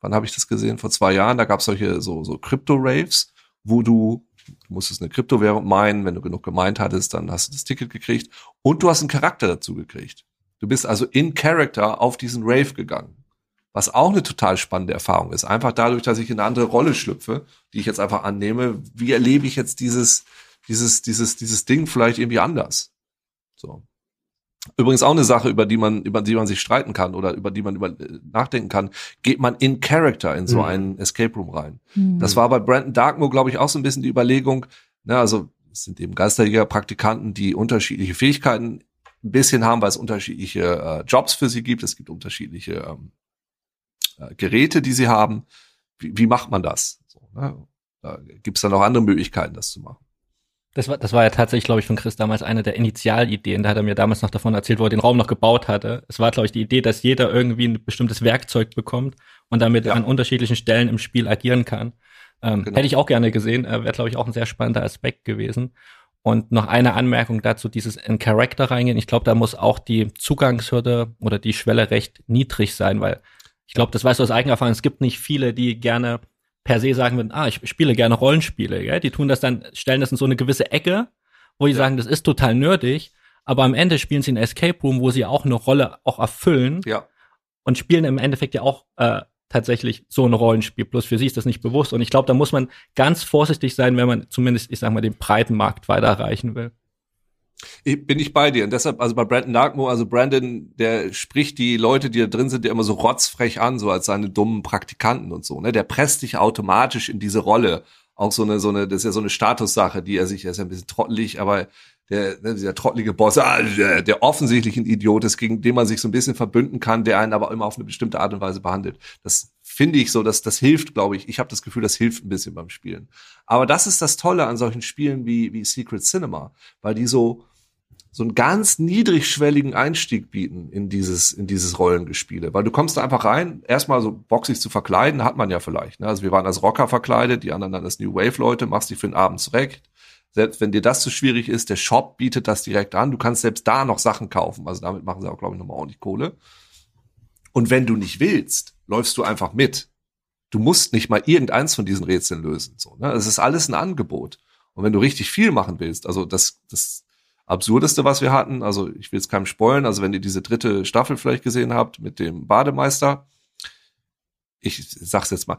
Wann habe ich das gesehen? Vor zwei Jahren. Da gab es solche so, so Crypto-Raves, wo du, du musstest eine Kryptowährung meinen. Wenn du genug gemeint hattest, dann hast du das Ticket gekriegt. Und du hast einen Charakter dazu gekriegt. Du bist also in Character auf diesen Rave gegangen. Was auch eine total spannende Erfahrung ist. Einfach dadurch, dass ich in eine andere Rolle schlüpfe, die ich jetzt einfach annehme. Wie erlebe ich jetzt dieses, dieses, dieses, dieses Ding vielleicht irgendwie anders? So. Übrigens auch eine Sache, über die man, über die man sich streiten kann oder über die man über, äh, nachdenken kann. Geht man in Character in so mhm. einen Escape Room rein? Mhm. Das war bei Brandon Darkmoor, glaube ich, auch so ein bisschen die Überlegung. Ne, also es sind eben Geisterjäger, Praktikanten, die unterschiedliche Fähigkeiten ein bisschen haben, weil es unterschiedliche äh, Jobs für sie gibt. Es gibt unterschiedliche ähm, äh, Geräte, die sie haben. Wie, wie macht man das? So, ne? Da gibt es dann auch andere Möglichkeiten, das zu machen. Das war, das war ja tatsächlich, glaube ich, von Chris damals eine der Initialideen. Da hat er mir damals noch davon erzählt, wo er den Raum noch gebaut hatte. Es war, glaube ich, die Idee, dass jeder irgendwie ein bestimmtes Werkzeug bekommt und damit ja. an unterschiedlichen Stellen im Spiel agieren kann. Ähm, genau. Hätte ich auch gerne gesehen, äh, wäre, glaube ich, auch ein sehr spannender Aspekt gewesen. Und noch eine Anmerkung dazu, dieses in Character reingehen. Ich glaube, da muss auch die Zugangshürde oder die Schwelle recht niedrig sein, weil ich glaube, das weißt du aus eigener Erfahrung, es gibt nicht viele, die gerne per se sagen würden, ah, ich spiele gerne Rollenspiele. Gell? Die tun das dann, stellen das in so eine gewisse Ecke, wo die ja. sagen, das ist total nerdig, aber am Ende spielen sie ein Escape Room, wo sie auch eine Rolle auch erfüllen ja. und spielen im Endeffekt ja auch äh, tatsächlich so ein Rollenspiel. Plus für sie ist das nicht bewusst. Und ich glaube, da muss man ganz vorsichtig sein, wenn man zumindest, ich sag mal, den breiten Markt weiter erreichen will. Ich, bin ich bei dir. Und deshalb, also bei Brandon Darkmo, also Brandon, der spricht die Leute, die da drin sind, ja immer so rotzfrech an, so als seine dummen Praktikanten und so. Ne? Der presst dich automatisch in diese Rolle. Auch so eine, so eine, das ist ja so eine Statussache, die er sich, er ist ja ein bisschen trottelig, aber der, ne, dieser trottelige Boss, ah, der, der offensichtlich ein Idiot ist, gegen den man sich so ein bisschen verbünden kann, der einen aber immer auf eine bestimmte Art und Weise behandelt. Das finde ich so, dass das hilft, glaube ich. Ich habe das Gefühl, das hilft ein bisschen beim Spielen. Aber das ist das Tolle an solchen Spielen wie, wie Secret Cinema, weil die so, so einen ganz niedrigschwelligen Einstieg bieten in dieses, in dieses Rollengespiele. Weil du kommst da einfach rein, erstmal so boxig zu verkleiden, hat man ja vielleicht. Ne? Also wir waren als Rocker verkleidet, die anderen dann als New Wave Leute, machst dich für den Abend zurecht. Selbst wenn dir das zu schwierig ist, der Shop bietet das direkt an. Du kannst selbst da noch Sachen kaufen. Also damit machen sie auch, glaube ich, nochmal ordentlich Kohle. Und wenn du nicht willst, läufst du einfach mit. Du musst nicht mal irgendeins von diesen Rätseln lösen. So, ne? Es ist alles ein Angebot. Und wenn du richtig viel machen willst, also das, das absurdeste, was wir hatten. Also ich will jetzt keinem spoilen. Also wenn ihr diese dritte Staffel vielleicht gesehen habt mit dem Bademeister, ich sag's jetzt mal,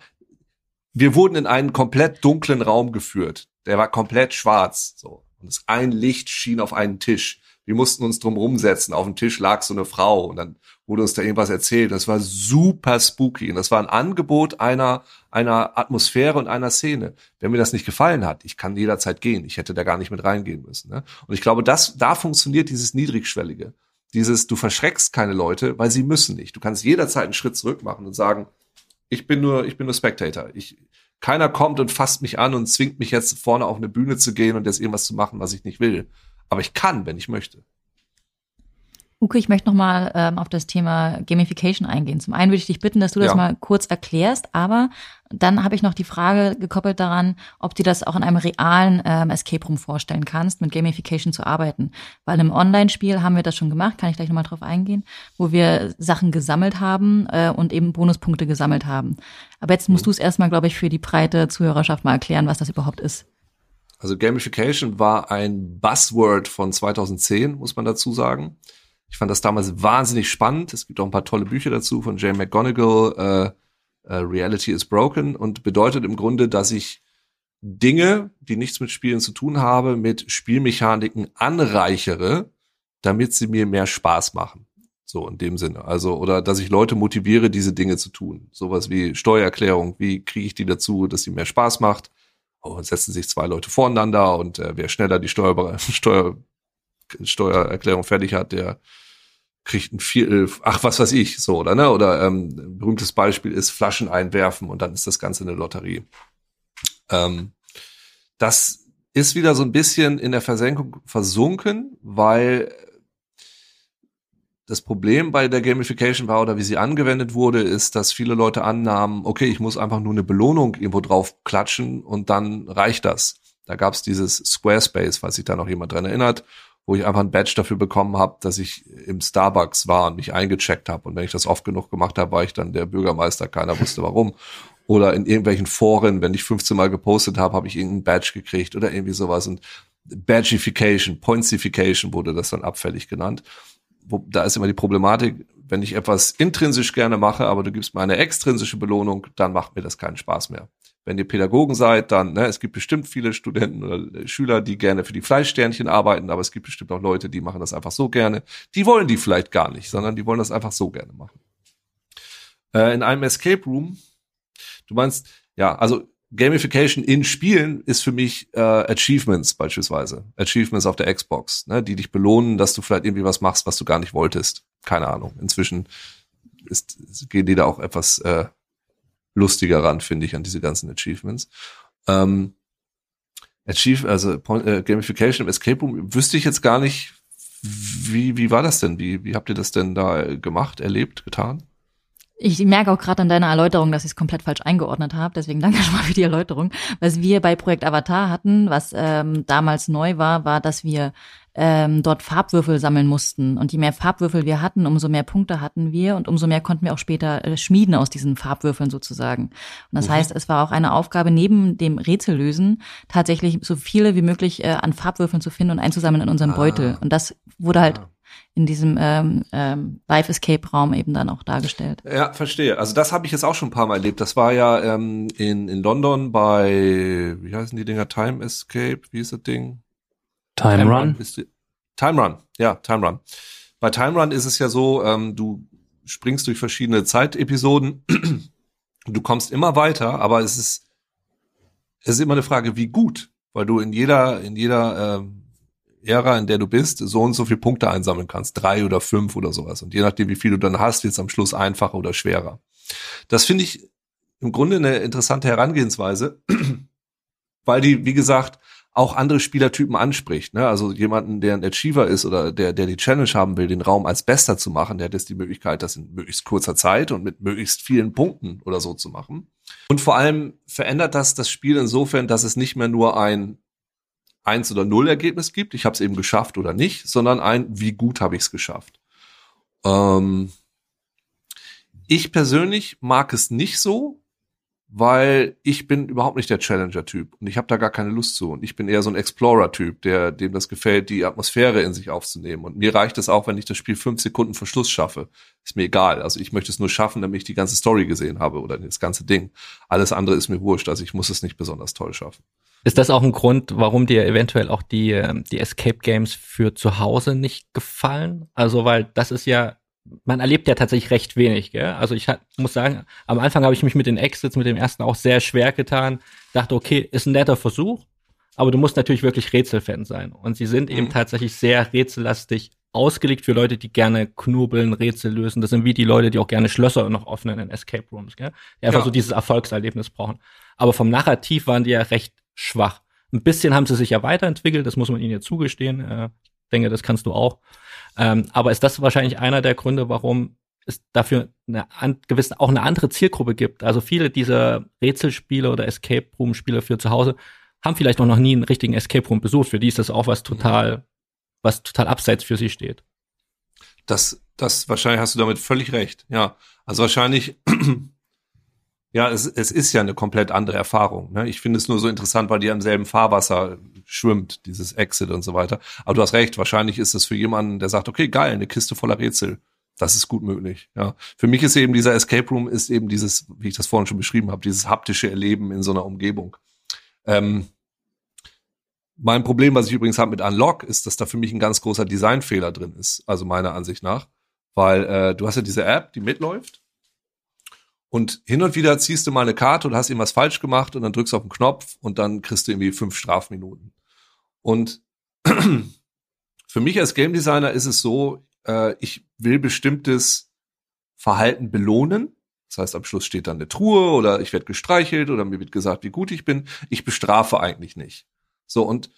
wir wurden in einen komplett dunklen Raum geführt. Der war komplett schwarz. So. Und ein Licht schien auf einen Tisch. Wir mussten uns drum rumsetzen. Auf dem Tisch lag so eine Frau und dann wurde uns da irgendwas erzählt. Das war super spooky. Und das war ein Angebot einer, einer Atmosphäre und einer Szene. Wenn mir das nicht gefallen hat, ich kann jederzeit gehen. Ich hätte da gar nicht mit reingehen müssen. Ne? Und ich glaube, das, da funktioniert dieses Niedrigschwellige. Dieses, du verschreckst keine Leute, weil sie müssen nicht. Du kannst jederzeit einen Schritt zurück machen und sagen, ich bin nur, ich bin nur Spectator. Ich, keiner kommt und fasst mich an und zwingt mich jetzt vorne auf eine Bühne zu gehen und jetzt irgendwas zu machen, was ich nicht will. Aber ich kann, wenn ich möchte. Uke, ich möchte nochmal ähm, auf das Thema Gamification eingehen. Zum einen würde ich dich bitten, dass du das ja. mal kurz erklärst, aber dann habe ich noch die Frage gekoppelt daran, ob du das auch in einem realen ähm, Escape Room vorstellen kannst, mit Gamification zu arbeiten. Weil im Online-Spiel haben wir das schon gemacht, kann ich gleich nochmal drauf eingehen, wo wir Sachen gesammelt haben äh, und eben Bonuspunkte gesammelt haben. Aber jetzt musst mhm. du es erstmal, glaube ich, für die breite Zuhörerschaft mal erklären, was das überhaupt ist. Also Gamification war ein Buzzword von 2010, muss man dazu sagen. Ich fand das damals wahnsinnig spannend. Es gibt auch ein paar tolle Bücher dazu von Jane McGonigal, äh, äh, Reality is Broken und bedeutet im Grunde, dass ich Dinge, die nichts mit Spielen zu tun haben, mit Spielmechaniken anreichere, damit sie mir mehr Spaß machen. So in dem Sinne. Also, oder dass ich Leute motiviere, diese Dinge zu tun. Sowas wie Steuererklärung, wie kriege ich die dazu, dass sie mehr Spaß macht? oh, setzen sich zwei Leute voreinander und äh, wer schneller die Steuer, <laughs> Steuer, Steuererklärung fertig hat, der kriegt ein Viertel, ach, was weiß ich, so, oder, ne? Oder ähm, ein berühmtes Beispiel ist Flaschen einwerfen und dann ist das Ganze eine Lotterie. Ähm, das ist wieder so ein bisschen in der Versenkung versunken, weil das Problem bei der Gamification war oder wie sie angewendet wurde, ist, dass viele Leute annahmen, okay, ich muss einfach nur eine Belohnung irgendwo drauf klatschen und dann reicht das. Da gab's dieses Squarespace, falls sich da noch jemand dran erinnert, wo ich einfach ein Badge dafür bekommen habe, dass ich im Starbucks war und mich eingecheckt habe. Und wenn ich das oft genug gemacht habe, war ich dann der Bürgermeister, keiner wusste warum. Oder in irgendwelchen Foren, wenn ich 15 Mal gepostet habe, habe ich irgendeinen Badge gekriegt oder irgendwie sowas. Und Badgification, Pointsification wurde das dann abfällig genannt. Wo, da ist immer die Problematik, wenn ich etwas intrinsisch gerne mache, aber du gibst mir eine extrinsische Belohnung, dann macht mir das keinen Spaß mehr. Wenn ihr Pädagogen seid, dann, ne, es gibt bestimmt viele Studenten oder Schüler, die gerne für die Fleischsternchen arbeiten, aber es gibt bestimmt auch Leute, die machen das einfach so gerne. Die wollen die vielleicht gar nicht, sondern die wollen das einfach so gerne machen. Äh, in einem Escape Room, du meinst, ja, also Gamification in Spielen ist für mich äh, Achievements beispielsweise. Achievements auf der Xbox, ne, die dich belohnen, dass du vielleicht irgendwie was machst, was du gar nicht wolltest. Keine Ahnung. Inzwischen ist, gehen die da auch etwas äh, lustiger ran, finde ich, an diese ganzen Achievements. Ähm, Achieve, also äh, Gamification im Escape Room, wüsste ich jetzt gar nicht, wie, wie war das denn? Wie, wie habt ihr das denn da gemacht, erlebt, getan? Ich merke auch gerade an deiner Erläuterung, dass ich es komplett falsch eingeordnet habe. Deswegen danke <laughs> schon mal für die Erläuterung. Was wir bei Projekt Avatar hatten, was ähm, damals neu war, war, dass wir ähm, dort Farbwürfel sammeln mussten. Und je mehr Farbwürfel wir hatten, umso mehr Punkte hatten wir und umso mehr konnten wir auch später äh, schmieden aus diesen Farbwürfeln sozusagen. Und das mhm. heißt, es war auch eine Aufgabe, neben dem Rätsellösen tatsächlich so viele wie möglich äh, an Farbwürfeln zu finden und einzusammeln in unserem ah. Beutel. Und das wurde halt ah in diesem ähm, ähm, Live Escape Raum eben dann auch dargestellt. Ja, verstehe. Also das habe ich jetzt auch schon ein paar Mal erlebt. Das war ja ähm, in in London bei wie heißen die Dinger Time Escape? Wie ist das Ding? Time, Run. Die, Time Run. Ja, Time Run. Bei Time Run ist es ja so, ähm, du springst durch verschiedene Zeitepisoden. du kommst immer weiter, aber es ist es ist immer eine Frage, wie gut, weil du in jeder in jeder ähm, Ära, in der du bist, so und so viele Punkte einsammeln kannst. Drei oder fünf oder sowas. Und je nachdem, wie viel du dann hast, wird es am Schluss einfacher oder schwerer. Das finde ich im Grunde eine interessante Herangehensweise, <clears throat> weil die, wie gesagt, auch andere Spielertypen anspricht. Ne? Also jemanden, der ein Achiever ist oder der, der die Challenge haben will, den Raum als Bester zu machen, der hat jetzt die Möglichkeit, das in möglichst kurzer Zeit und mit möglichst vielen Punkten oder so zu machen. Und vor allem verändert das das Spiel insofern, dass es nicht mehr nur ein eins oder null Ergebnis gibt, ich habe es eben geschafft oder nicht, sondern ein, wie gut habe ich es geschafft. Ähm, ich persönlich mag es nicht so, weil ich bin überhaupt nicht der Challenger-Typ und ich habe da gar keine Lust zu. Und ich bin eher so ein Explorer-Typ, der dem das gefällt, die Atmosphäre in sich aufzunehmen. Und mir reicht es auch, wenn ich das Spiel fünf Sekunden vor Schluss schaffe. Ist mir egal. Also ich möchte es nur schaffen, damit ich die ganze Story gesehen habe oder das ganze Ding. Alles andere ist mir wurscht. Also ich muss es nicht besonders toll schaffen. Ist das auch ein Grund, warum dir eventuell auch die, ähm, die Escape Games für zu Hause nicht gefallen? Also, weil das ist ja, man erlebt ja tatsächlich recht wenig, gell? Also ich hat, muss sagen, am Anfang habe ich mich mit den Exits, mit dem ersten auch sehr schwer getan. Dachte, okay, ist ein netter Versuch, aber du musst natürlich wirklich Rätselfan sein. Und sie sind mhm. eben tatsächlich sehr rätsellastig ausgelegt für Leute, die gerne knubbeln, Rätsel lösen. Das sind wie die Leute, die auch gerne Schlösser noch öffnen in Escape Rooms, gell? Die einfach ja. so dieses Erfolgserlebnis brauchen. Aber vom Narrativ waren die ja recht schwach. Ein bisschen haben sie sich ja weiterentwickelt, das muss man ihnen ja zugestehen. Äh, ich denke, das kannst du auch. Ähm, aber ist das wahrscheinlich einer der Gründe, warum es dafür eine an, gewisse, auch eine andere Zielgruppe gibt? Also viele dieser Rätselspiele oder Escape Room Spiele für zu Hause haben vielleicht auch noch nie einen richtigen Escape Room besucht. Für die ist das auch was total, was total abseits für sie steht. Das, das wahrscheinlich hast du damit völlig recht. Ja, also wahrscheinlich ja, es, es ist ja eine komplett andere Erfahrung. Ne? Ich finde es nur so interessant, weil die im selben Fahrwasser schwimmt, dieses Exit und so weiter. Aber du hast recht, wahrscheinlich ist es für jemanden, der sagt, okay, geil, eine Kiste voller Rätsel. Das ist gut möglich. Ja, für mich ist eben dieser Escape Room ist eben dieses, wie ich das vorhin schon beschrieben habe, dieses haptische Erleben in so einer Umgebung. Ähm, mein Problem, was ich übrigens habe mit Unlock, ist, dass da für mich ein ganz großer Designfehler drin ist, also meiner Ansicht nach, weil äh, du hast ja diese App, die mitläuft und hin und wieder ziehst du mal eine Karte und hast irgendwas falsch gemacht und dann drückst du auf den Knopf und dann kriegst du irgendwie fünf Strafminuten. Und <clears throat> für mich als Game Designer ist es so, äh, ich will bestimmtes Verhalten belohnen. Das heißt, am Schluss steht dann eine Truhe oder ich werde gestreichelt oder mir wird gesagt, wie gut ich bin. Ich bestrafe eigentlich nicht. So, und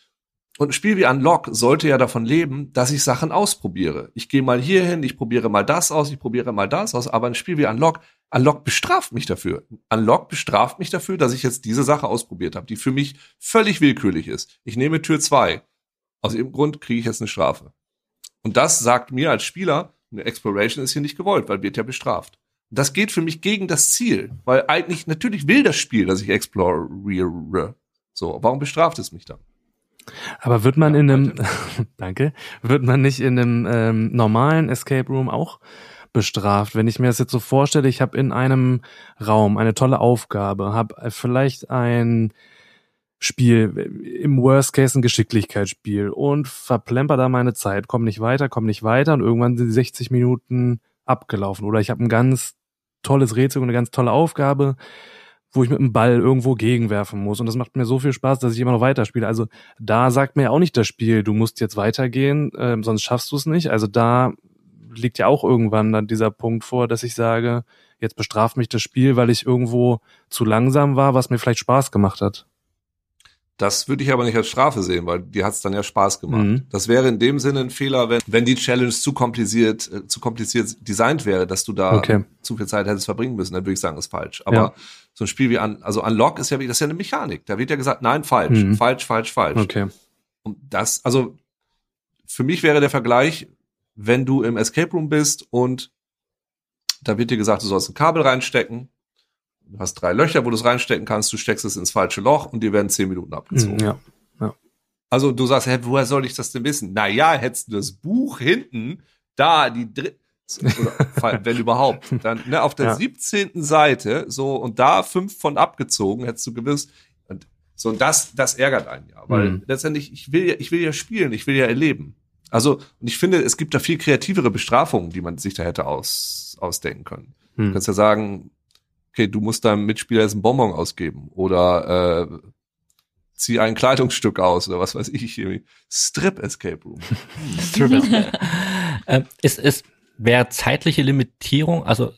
und ein Spiel wie Unlock sollte ja davon leben, dass ich Sachen ausprobiere. Ich gehe mal hier hin, ich probiere mal das aus, ich probiere mal das aus, aber ein Spiel wie Unlock Unlock bestraft mich dafür. Unlock bestraft mich dafür, dass ich jetzt diese Sache ausprobiert habe, die für mich völlig willkürlich ist. Ich nehme Tür zwei. Aus dem Grund kriege ich jetzt eine Strafe. Und das sagt mir als Spieler, eine Exploration ist hier nicht gewollt, weil wird ja bestraft. Das geht für mich gegen das Ziel, weil eigentlich natürlich will das Spiel, dass ich exploriere. So, warum bestraft es mich dann? Aber wird man in einem, <laughs> danke, wird man nicht in einem ähm, normalen Escape Room auch bestraft? Wenn ich mir das jetzt so vorstelle, ich habe in einem Raum eine tolle Aufgabe, habe vielleicht ein Spiel, im Worst Case ein Geschicklichkeitsspiel und verplemper da meine Zeit, komme nicht weiter, komme nicht weiter und irgendwann sind die 60 Minuten abgelaufen. Oder ich habe ein ganz tolles Rätsel und eine ganz tolle Aufgabe, wo ich mit dem Ball irgendwo gegenwerfen muss. Und das macht mir so viel Spaß, dass ich immer noch weiterspiele. Also da sagt mir ja auch nicht das Spiel, du musst jetzt weitergehen, äh, sonst schaffst du es nicht. Also da liegt ja auch irgendwann dann dieser Punkt vor, dass ich sage, jetzt bestraft mich das Spiel, weil ich irgendwo zu langsam war, was mir vielleicht Spaß gemacht hat. Das würde ich aber nicht als Strafe sehen, weil die hat es dann ja Spaß gemacht. Mhm. Das wäre in dem Sinne ein Fehler, wenn, wenn die Challenge zu kompliziert, äh, zu kompliziert designt wäre, dass du da okay. zu viel Zeit hättest verbringen müssen, dann würde ich sagen, ist falsch. Aber ja. So ein Spiel wie an, also Unlock ist ja, das ist ja eine Mechanik. Da wird ja gesagt, nein, falsch, mhm. falsch, falsch, falsch. Okay. Und das, also für mich wäre der Vergleich, wenn du im Escape Room bist und da wird dir gesagt, du sollst ein Kabel reinstecken Du hast drei Löcher, wo du es reinstecken kannst, du steckst es ins falsche Loch und dir werden zehn Minuten abgezogen. Ja, ja. Also du sagst, hä, woher soll ich das denn wissen? Naja, hättest du das Buch hinten, da die dritte, <laughs> wenn überhaupt, dann ne, auf der ja. 17. Seite, so, und da fünf von abgezogen, hättest du gewiss, und so, und das, das ärgert einen ja, weil mhm. letztendlich, ich will ja, ich will ja spielen, ich will ja erleben. Also, und ich finde, es gibt da viel kreativere Bestrafungen, die man sich da hätte aus, ausdenken können. Mhm. Du kannst ja sagen, okay, du musst deinem Mitspieler jetzt einen Bonbon ausgeben oder äh, zieh ein Kleidungsstück aus oder was weiß ich. Irgendwie. Strip Escape Room. <laughs> Strip Escape. <laughs> äh, ist, ist, wäre zeitliche Limitierung, also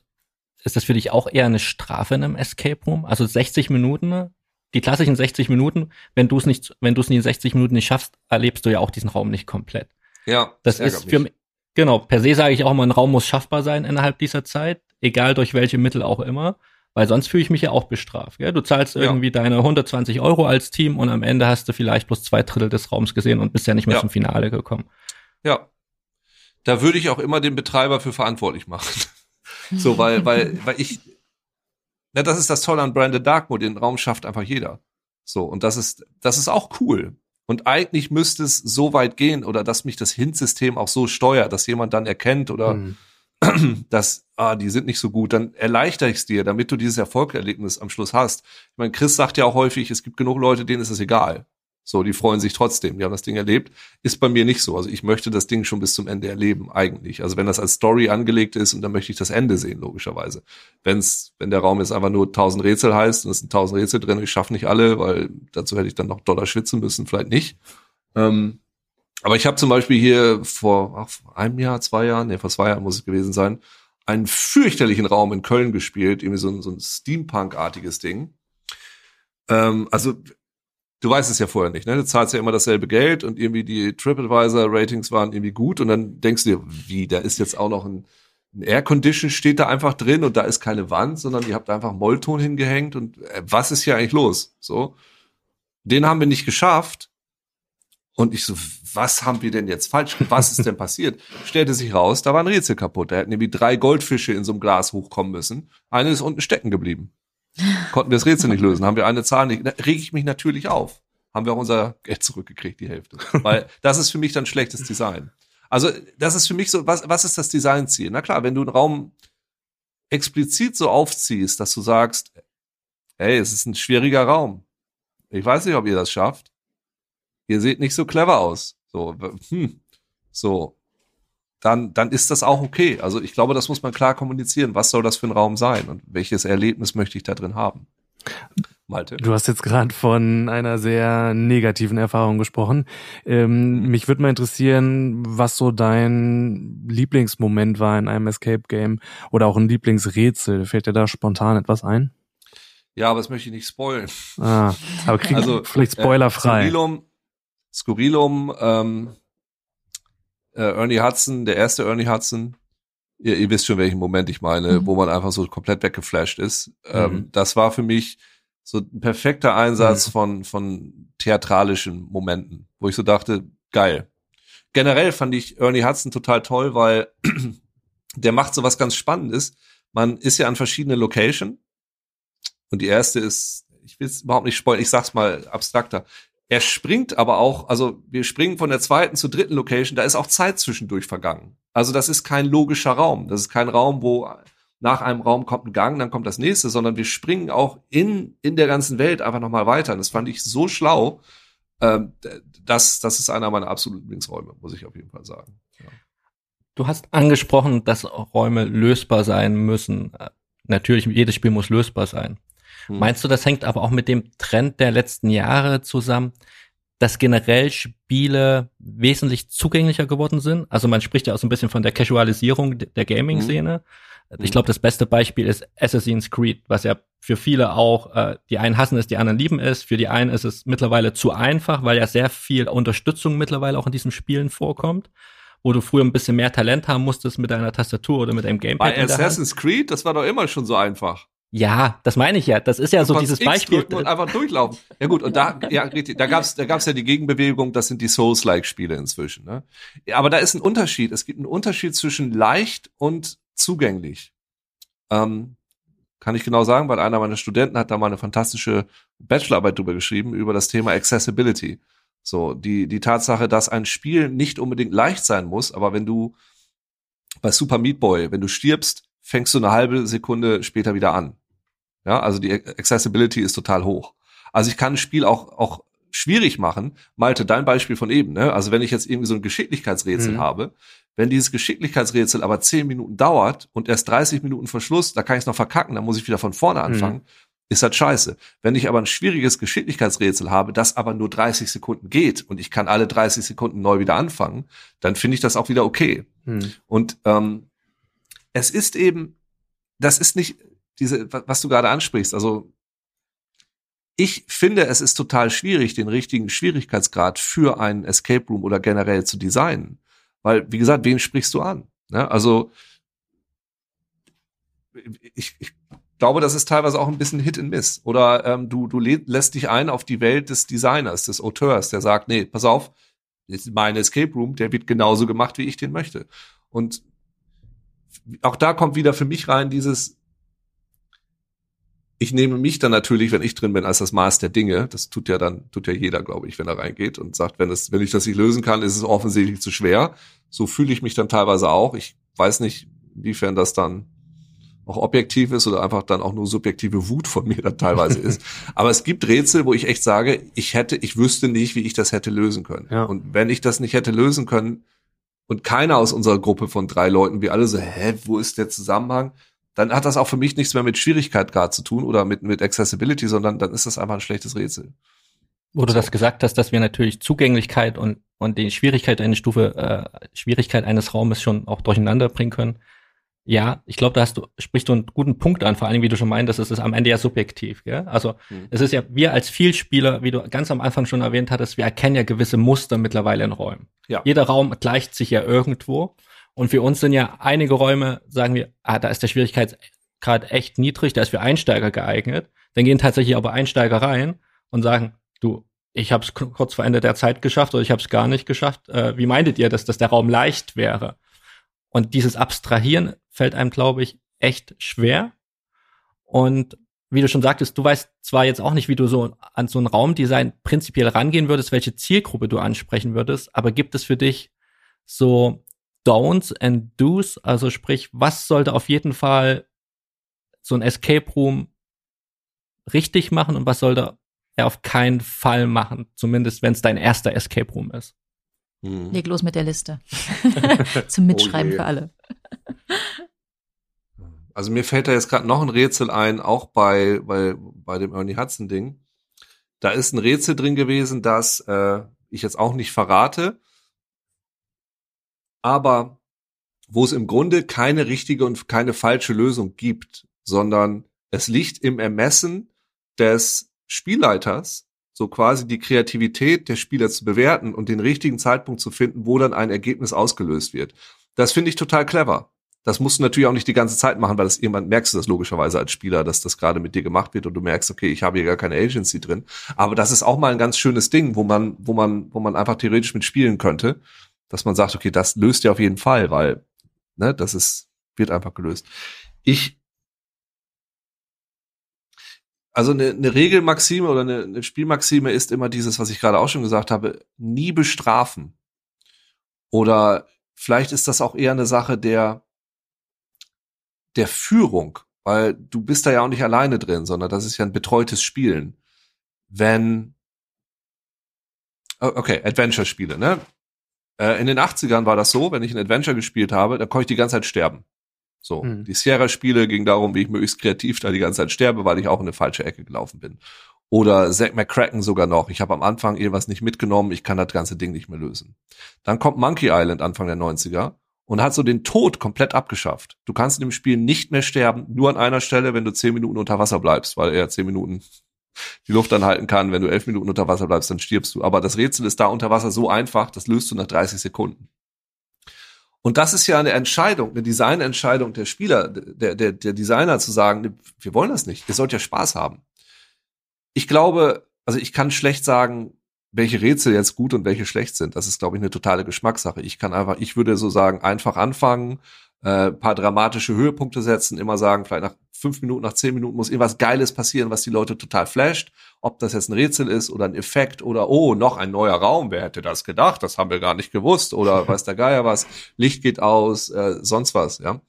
ist das für dich auch eher eine Strafe in einem Escape Room? Also 60 Minuten, die klassischen 60 Minuten, wenn du es nicht, wenn du es in 60 Minuten nicht schaffst, erlebst du ja auch diesen Raum nicht komplett. Ja. Das, ist für mich, genau, per se sage ich auch immer, ein Raum muss schaffbar sein innerhalb dieser Zeit, egal durch welche Mittel auch immer. Weil sonst fühle ich mich ja auch bestraft. Gell? Du zahlst irgendwie ja. deine 120 Euro als Team und am Ende hast du vielleicht bloß zwei Drittel des Raums gesehen und bist ja nicht mehr ja. zum Finale gekommen. Ja. Da würde ich auch immer den Betreiber für verantwortlich machen. <laughs> so, weil, weil, weil ich, na, das ist das Tolle an Brandon Darkmoor, den Raum schafft einfach jeder. So, und das ist, das ist auch cool. Und eigentlich müsste es so weit gehen oder dass mich das Hint-System auch so steuert, dass jemand dann erkennt oder mhm <clears throat> dass ah, die sind nicht so gut, dann erleichter ich es dir, damit du dieses Erfolgserlebnis am Schluss hast. Ich meine, Chris sagt ja auch häufig, es gibt genug Leute, denen ist es egal. So, die freuen sich trotzdem, die haben das Ding erlebt. Ist bei mir nicht so. Also ich möchte das Ding schon bis zum Ende erleben, eigentlich. Also wenn das als Story angelegt ist und dann möchte ich das Ende sehen, logischerweise. Wenn's, wenn der Raum jetzt einfach nur 1000 Rätsel heißt und es sind 1000 Rätsel drin ich schaffe nicht alle, weil dazu hätte ich dann noch Dollar schwitzen müssen, vielleicht nicht. Ähm, aber ich habe zum Beispiel hier vor, ach, einem Jahr, zwei Jahren, nee, vor zwei Jahren muss es gewesen sein, einen fürchterlichen Raum in Köln gespielt, irgendwie so ein, so ein Steampunk-artiges Ding. Ähm, also du weißt es ja vorher nicht, ne? Du zahlst ja immer dasselbe Geld und irgendwie die TripAdvisor-Ratings waren irgendwie gut und dann denkst du dir, wie, da ist jetzt auch noch ein, ein Air-Condition steht da einfach drin und da ist keine Wand, sondern ihr habt einfach Mollton hingehängt und äh, was ist hier eigentlich los? So. Den haben wir nicht geschafft. Und ich so, was haben wir denn jetzt falsch? Was ist denn <laughs> passiert? Stellte sich raus, da war ein Rätsel kaputt. Da hätten nämlich drei Goldfische in so einem Glas hochkommen müssen. Eine ist unten stecken geblieben. Konnten wir das Rätsel nicht lösen, haben wir eine Zahl nicht. Da reg ich mich natürlich auf. Haben wir auch unser Geld zurückgekriegt, die Hälfte. Weil das ist für mich dann schlechtes Design. Also, das ist für mich so, was, was ist das Designziel? Na klar, wenn du einen Raum explizit so aufziehst, dass du sagst, hey, es ist ein schwieriger Raum. Ich weiß nicht, ob ihr das schafft ihr seht nicht so clever aus. So, hm, so, dann, dann ist das auch okay. Also ich glaube, das muss man klar kommunizieren. Was soll das für ein Raum sein und welches Erlebnis möchte ich da drin haben? Malte. Du hast jetzt gerade von einer sehr negativen Erfahrung gesprochen. Ähm, mhm. Mich würde mal interessieren, was so dein Lieblingsmoment war in einem Escape Game oder auch ein Lieblingsrätsel. Fällt dir da spontan etwas ein? Ja, aber das möchte ich nicht spoilen. Ah, aber krieg also, vielleicht spoilerfrei. Äh, Skurrilum, ähm, äh, Ernie Hudson, der erste Ernie Hudson, ihr, ihr wisst schon, welchen Moment ich meine, Mhm. wo man einfach so komplett weggeflasht ist. Ähm, Mhm. das war für mich so ein perfekter Einsatz Mhm. von, von theatralischen Momenten, wo ich so dachte, geil. Generell fand ich Ernie Hudson total toll, weil <clears throat> der macht so was ganz Spannendes. Man ist ja an verschiedenen Locations und die erste ist, ich will es überhaupt nicht spoilern, ich sag's mal abstrakter. Er springt aber auch, also wir springen von der zweiten zur dritten Location, da ist auch Zeit zwischendurch vergangen. Also das ist kein logischer Raum. Das ist kein Raum, wo nach einem Raum kommt ein Gang, dann kommt das nächste, sondern wir springen auch in, in der ganzen Welt einfach nochmal weiter. Und das fand ich so schlau. Ähm, das, das ist einer meiner absoluten Lieblingsräume, muss ich auf jeden Fall sagen. Ja. Du hast angesprochen, dass Räume lösbar sein müssen. Natürlich, jedes Spiel muss lösbar sein. Hm. Meinst du, das hängt aber auch mit dem Trend der letzten Jahre zusammen, dass generell Spiele wesentlich zugänglicher geworden sind? Also man spricht ja auch so ein bisschen von der Casualisierung de- der Gaming-Szene. Ich Mhm. glaube, das beste Beispiel ist Assassin's Creed, was ja für viele auch, äh, die einen hassen es, die anderen lieben es. Für die einen ist es mittlerweile zu einfach, weil ja sehr viel Unterstützung mittlerweile auch in diesen Spielen vorkommt, wo du früher ein bisschen mehr Talent haben musstest mit deiner Tastatur oder mit einem Gamepad. Bei. Assassin's Creed, das war doch immer schon so einfach. Ja, das meine ich ja. Das ist ja so dieses X Beispiel. Und einfach durchlaufen. Ja gut, und da, ja, richtig, da gab's, da gab's ja die Gegenbewegung, das sind die Souls-like-Spiele inzwischen. Ne? Ja, aber da ist ein Unterschied. Es gibt einen Unterschied zwischen leicht und zugänglich. Ähm, kann ich genau sagen, weil einer meiner Studenten hat da mal eine fantastische Bachelorarbeit drüber geschrieben, über das Thema Accessibility. So, die, die Tatsache, dass ein Spiel nicht unbedingt leicht sein muss, aber wenn du bei Super Meat Boy, wenn du stirbst, fängst du eine halbe Sekunde später wieder an. Ja, also die Accessibility ist total hoch. Also ich kann ein Spiel auch, auch schwierig machen. Malte, dein Beispiel von eben, ne? Also wenn ich jetzt irgendwie so ein Geschicklichkeitsrätsel Mhm. habe, wenn dieses Geschicklichkeitsrätsel aber 10 Minuten dauert und erst 30 Minuten Verschluss, da kann ich es noch verkacken, dann muss ich wieder von vorne anfangen, ist das scheiße. Wenn ich aber ein schwieriges Geschicklichkeitsrätsel habe, das aber nur 30 Sekunden geht und ich kann alle 30 Sekunden neu wieder anfangen, dann finde ich das auch wieder okay. Hm. Und ähm, es ist eben, das ist nicht diese, wa- was du gerade ansprichst. Also ich finde, es ist total schwierig, den richtigen Schwierigkeitsgrad für einen Escape Room oder generell zu designen. Weil, wie gesagt, wen sprichst du an? Ne? Also ich, ich glaube, das ist teilweise auch ein bisschen Hit and Miss. Oder ähm, du, du lä- lässt dich ein auf die Welt des Designers, des Auteurs, der sagt, nee, pass auf, mein Escape Room, der wird genauso gemacht, wie ich den möchte. Und auch da kommt wieder für mich rein dieses, ich nehme mich dann natürlich, wenn ich drin bin, als das Maß der Dinge. Das tut ja dann, tut ja jeder, glaube ich, wenn er reingeht und sagt, wenn es, wenn ich das nicht lösen kann, ist es offensichtlich zu schwer. So fühle ich mich dann teilweise auch. Ich weiß nicht, inwiefern das dann auch objektiv ist oder einfach dann auch nur subjektive Wut von mir dann teilweise ist. <laughs> Aber es gibt Rätsel, wo ich echt sage, ich hätte, ich wüsste nicht, wie ich das hätte lösen können. Ja. Und wenn ich das nicht hätte lösen können und keiner aus unserer Gruppe von drei Leuten, wir alle so, hä, wo ist der Zusammenhang? Dann hat das auch für mich nichts mehr mit Schwierigkeitsgrad zu tun oder mit, mit Accessibility, sondern dann ist das einfach ein schlechtes Rätsel. Wo du So. das gesagt hast, dass wir natürlich Zugänglichkeit und, und die Schwierigkeit eine Stufe, äh, Schwierigkeit eines Raumes schon auch durcheinander bringen können. Ja, ich glaube, da hast du, sprichst du einen guten Punkt an, vor allem, wie du schon meintest, es ist am Ende ja subjektiv, gell? Also, Hm. es ist ja, wir als Vielspieler, wie du ganz am Anfang schon erwähnt hattest, wir erkennen ja gewisse Muster mittlerweile in Räumen. Ja. Jeder Raum gleicht sich ja irgendwo. Und für uns sind ja einige Räume, sagen wir, ah, da ist der Schwierigkeitsgrad echt niedrig, da ist für Einsteiger geeignet. Dann gehen tatsächlich aber Einsteiger rein und sagen, du, ich habe es kurz vor Ende der Zeit geschafft oder ich habe es gar nicht geschafft. Äh, wie meintet ihr, dass, dass der Raum leicht wäre? Und dieses Abstrahieren fällt einem, glaube ich, echt schwer. Und wie du schon sagtest, du weißt zwar jetzt auch nicht, wie du so an so ein Raumdesign prinzipiell rangehen würdest, welche Zielgruppe du ansprechen würdest, aber gibt es für dich so Don'ts and Do's? Also sprich, was sollte auf jeden Fall so ein Escape Room richtig machen und was sollte er auf keinen Fall machen? Zumindest, wenn es dein erster Escape Room ist. Hm. Leg los mit der Liste. <laughs> Zum Mitschreiben Oh für alle. Also mir fällt da jetzt gerade noch ein Rätsel ein, auch bei, bei, bei dem Ernie Hudson Ding. Da ist ein Rätsel drin gewesen, das äh, ich jetzt auch nicht verrate, aber wo es im Grunde keine richtige und keine falsche Lösung gibt, sondern es liegt im Ermessen des Spielleiters, so quasi die Kreativität der Spieler zu bewerten und den richtigen Zeitpunkt zu finden, wo dann ein Ergebnis ausgelöst wird. Das finde ich total clever. Das musst du natürlich auch nicht die ganze Zeit machen, weil das irgendwann merkst du das logischerweise als Spieler, dass das gerade mit dir gemacht wird und du merkst, okay, ich habe hier gar keine Agency drin. Aber das ist auch mal ein ganz schönes Ding, wo man, wo man, wo man einfach theoretisch mit spielen könnte, dass man sagt, okay, das löst ja auf jeden Fall, weil, ne, das ist, wird einfach gelöst. Ich, also eine, eine Regelmaxime oder eine, eine Spielmaxime ist immer dieses, was ich gerade auch schon gesagt habe, nie bestrafen. Oder vielleicht ist das auch eher eine Sache der, der Führung, weil du bist da ja auch nicht alleine drin, sondern das ist ja ein betreutes Spielen. Wenn, oh, okay, Adventure-Spiele, ne? Äh, in den 80ern war das so, wenn ich ein Adventure gespielt habe, dann konnte ich die ganze Zeit sterben. So, mhm. die Sierra-Spiele ging darum, wie ich möglichst kreativ da die ganze Zeit sterbe, weil ich auch in eine falsche Ecke gelaufen bin. Oder Zack McCracken sogar noch. Ich habe am Anfang irgendwas nicht mitgenommen, ich kann das ganze Ding nicht mehr lösen. Dann kommt Monkey Island Anfang der 90er und hat so den Tod komplett abgeschafft. Du kannst in dem Spiel nicht mehr sterben, nur an einer Stelle, wenn du zehn Minuten unter Wasser bleibst, weil er zehn Minuten die Luft anhalten kann. Wenn du elf Minuten unter Wasser bleibst, dann stirbst du. Aber das Rätsel ist da unter Wasser so einfach, das löst du nach 30 Sekunden. Und das ist ja eine Entscheidung, eine Designentscheidung der Spieler, der, der, der Designer zu sagen, wir wollen das nicht, ihr sollt ja Spaß haben. Ich glaube, also ich kann schlecht sagen, welche Rätsel jetzt gut und welche schlecht sind. Das ist, glaube ich, eine totale Geschmackssache. Ich kann einfach, ich würde so sagen, einfach anfangen, äh, paar dramatische Höhepunkte setzen, immer sagen, vielleicht nach fünf Minuten, nach zehn Minuten muss irgendwas Geiles passieren, was die Leute total flasht. Ob das jetzt ein Rätsel ist oder ein Effekt oder oh, noch ein neuer Raum, wer hätte das gedacht? Das haben wir gar nicht gewusst oder <laughs> weiß der Geier was, Licht geht aus, äh, sonst was, ja.